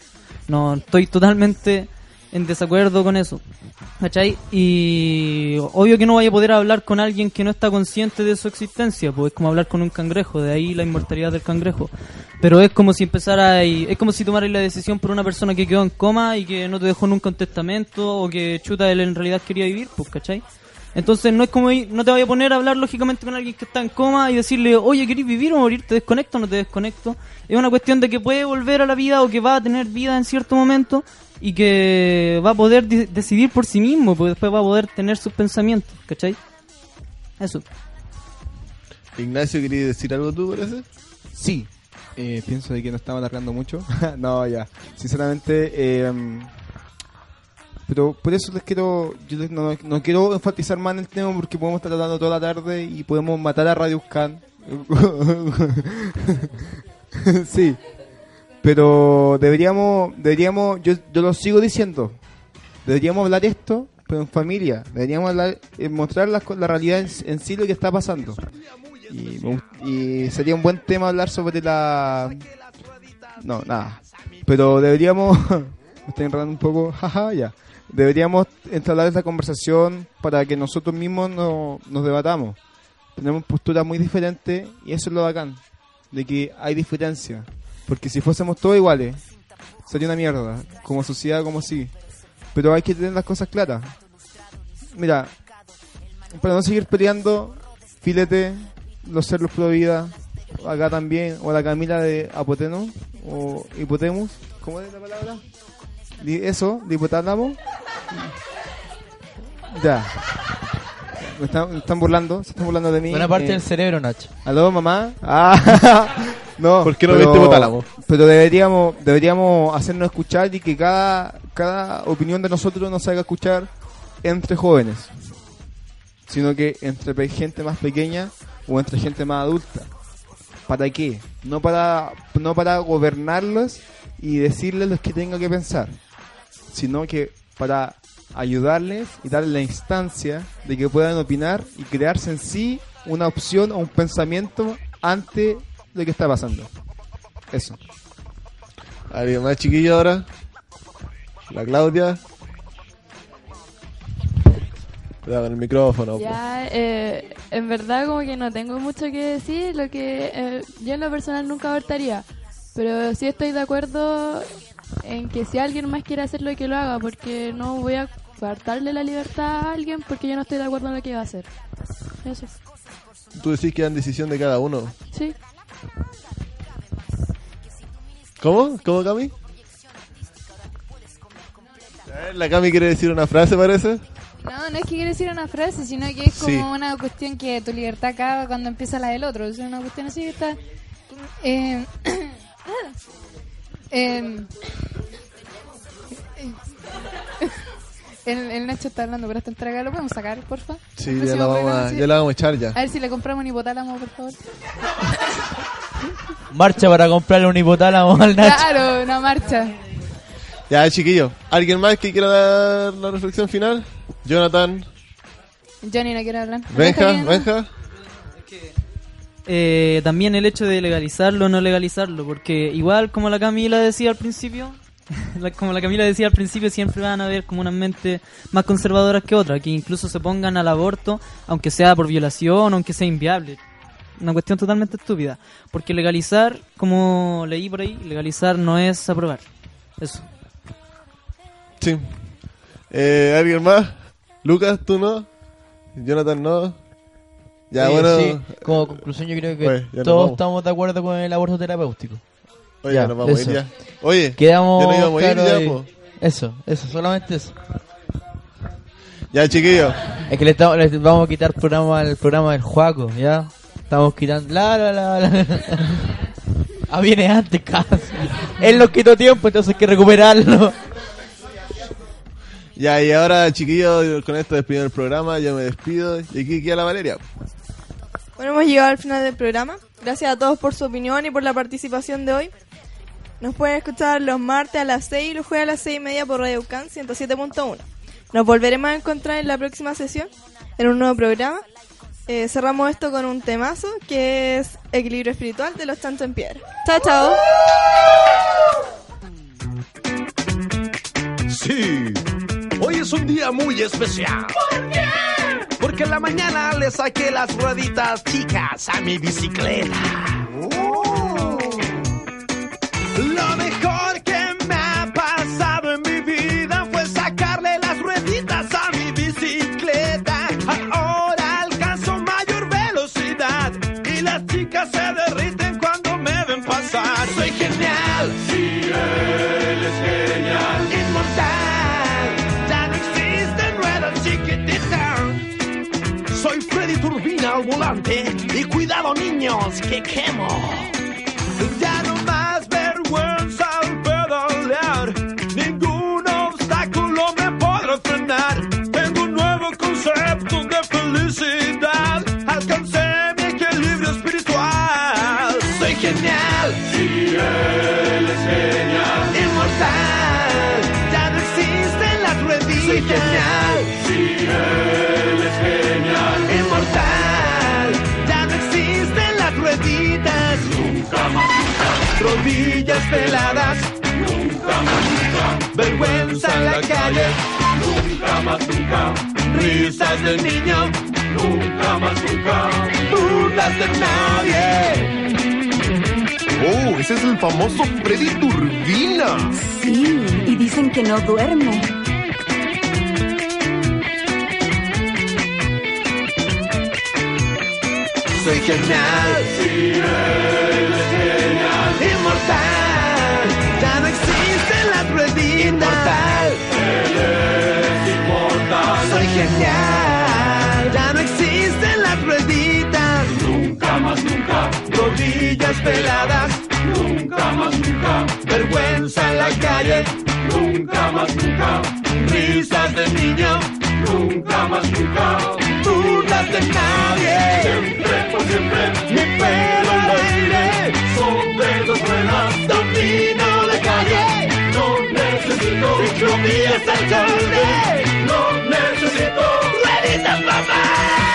No, estoy totalmente en desacuerdo con eso. ¿Cachai? Y obvio que no vaya a poder hablar con alguien que no está consciente de su existencia, pues es como hablar con un cangrejo, de ahí la inmortalidad del cangrejo. Pero es como si empezara y es como si tomarais la decisión por una persona que quedó en coma y que no te dejó nunca un testamento o que chuta él en realidad quería vivir, pues, ¿cachai? Entonces no es como ir- no te vaya a poner a hablar lógicamente con alguien que está en coma y decirle, oye, ¿querés vivir o morir? ¿Te desconecto o no te desconecto? Es una cuestión de que puede volver a la vida o que va a tener vida en cierto momento y que va a poder de- decidir por sí mismo, pues después va a poder tener sus pensamientos, ¿cachai? Eso. Ignacio, ¿querías decir algo tú, parece? Sí, eh, pienso de que no estamos alargando mucho. no, ya. Sinceramente, eh, pero por eso les quiero, yo les- no, no quiero enfatizar más en el tema porque podemos estar hablando toda la tarde y podemos matar a Radio Scan. sí, pero deberíamos, deberíamos, yo, yo lo sigo diciendo, deberíamos hablar esto, pero en familia, deberíamos hablar, eh, mostrar la, la realidad en, en sí lo que está pasando. Y, y sería un buen tema hablar sobre la... No, nada. Pero deberíamos... me estoy enredando un poco. Jaja, ya. Deberíamos entablar esta conversación para que nosotros mismos no, nos debatamos. Tenemos posturas muy diferentes y eso es lo bacán. De que hay diferencia. Porque si fuésemos todos iguales, sería una mierda. Como sociedad, como sí. Pero hay que tener las cosas claras. Mira, para no seguir peleando, filete, los cerros pro vida, acá también, o la Camila de Apoteno, o Hipotemus, ¿cómo es la palabra? Di- Eso, de hipotálamo. Ya. me están, me están burlando, se están burlando de mí. Buena parte Eh, del cerebro, Nacho. ¿Aló, mamá? Ah, no. ¿Por qué no pero- viste hipotálamo? Pero deberíamos, deberíamos hacernos escuchar y que cada, cada opinión de nosotros nos haga escuchar entre jóvenes. Sino que entre gente más pequeña o entre gente más adulta. ¿Para qué? No para, no para gobernarlos y decirles lo que tengan que pensar. Sino que para ayudarles y darles la instancia de que puedan opinar y crearse en sí una opción o un pensamiento ante lo que está pasando. Eso. ¿Alguien más chiquillo ahora? La Claudia. Con el micrófono. Ya, eh, en verdad como que no tengo mucho que decir, lo que eh, yo en lo personal nunca abortaría, pero sí estoy de acuerdo en que si alguien más quiere hacerlo que lo haga, porque no voy a faltarle la libertad a alguien porque yo no estoy de acuerdo en lo que va a hacer. Eso, Tú decís que es decisión de cada uno. sí. ¿Cómo? ¿Cómo, Cami? La Cami quiere decir una frase, parece. No, no es que quiera decir una frase, sino que es como Sí. una cuestión que tu libertad acaba cuando empieza la del otro. Es una cuestión así que está... Eh, em, el, el Nacho está hablando, pero esta entrega lo podemos sacar, porfa. Sí, ya la, vamos a, sí. ya la vamos a echar ya. A ver si le compramos un hipotálamo, por favor. Marcha para comprarle un hipotálamo al Nacho. Claro, una marcha. Ya, chiquillo. ¿Alguien más que quiera dar la reflexión final? Jonathan, Johnny no quiere hablar. Benja, Benja. Eh, también el hecho de legalizarlo o no legalizarlo, porque igual como la Camila decía al principio, como la Camila decía al principio, siempre van a haber como unas mentes más conservadoras que otras, que incluso se pongan al aborto, aunque sea por violación, aunque sea inviable. Una cuestión totalmente estúpida. Porque legalizar, como leí por ahí, legalizar no es aprobar. Eso. Sí. Eh, ¿Alguien más? Lucas, tú no. Jonathan no. Ya, Sí, bueno. sí, como conclusión yo creo que todos estamos de acuerdo con el aborto terapéutico. Oye, ya nos vamos a ir ya. Oye, quedamos ya nos íbamos a ir ya, po. Eso, eso, solamente eso. Ya, chiquillos. Es que le, estamos- le vamos a quitar programa al programa del Juaco, ¿ya? Estamos quitando... La, la, la, la. ah, viene antes, casi. Él nos quitó tiempo, entonces hay que recuperarlo. Ya, y ahora, chiquillos, con esto despido el programa. Yo me despido. Y aquí queda la Valeria. Bueno, hemos llegado al final del programa. Gracias a todos por su opinión y por la participación de hoy. Nos pueden escuchar los martes a las 6 y los jueves a las 6 y media por Radio Ucan 107.1. Nos volveremos a encontrar en la próxima sesión, en un nuevo programa. Eh, cerramos esto con un temazo que es Equilibrio Espiritual de los Chancho en Piedra. Chao, chao. Sí, hoy es un día muy especial. ¿Por qué? Porque en la mañana le saqué las rueditas chicas a mi bicicleta. Lo mejor Turbina al volante y cuidado niños que quemo. Peladas. Nunca más. Nunca. Vergüenza en la calle. Nunca más. Nunca. Risas del niño. Nunca más. Nunca. Burlas de nadie. Oh, ese es el famoso Freddy Turbina. Sí, y dicen que no duerme. Soy genial. Sí. Desveladas, nunca más nunca. Vergüenza en la calle, nunca más nunca. Risas de niños, nunca más nunca. Dudas de nadie, siempre por siempre. Mi pelo al aire, sobre dos ruedas. Domino de calle, no necesito ciclovías al calle. No necesito rueditas, mamá.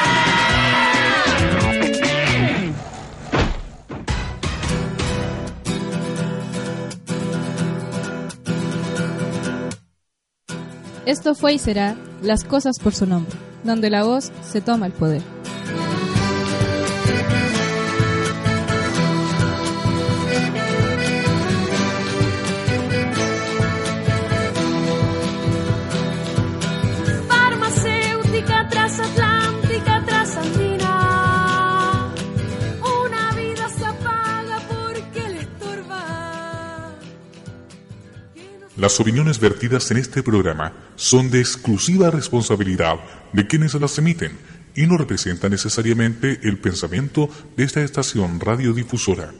Esto fue y será Las cosas por su nombre, donde la voz se toma el poder. Las opiniones vertidas en este programa son de exclusiva responsabilidad de quienes las emiten y no representan necesariamente el pensamiento de esta estación radiodifusora.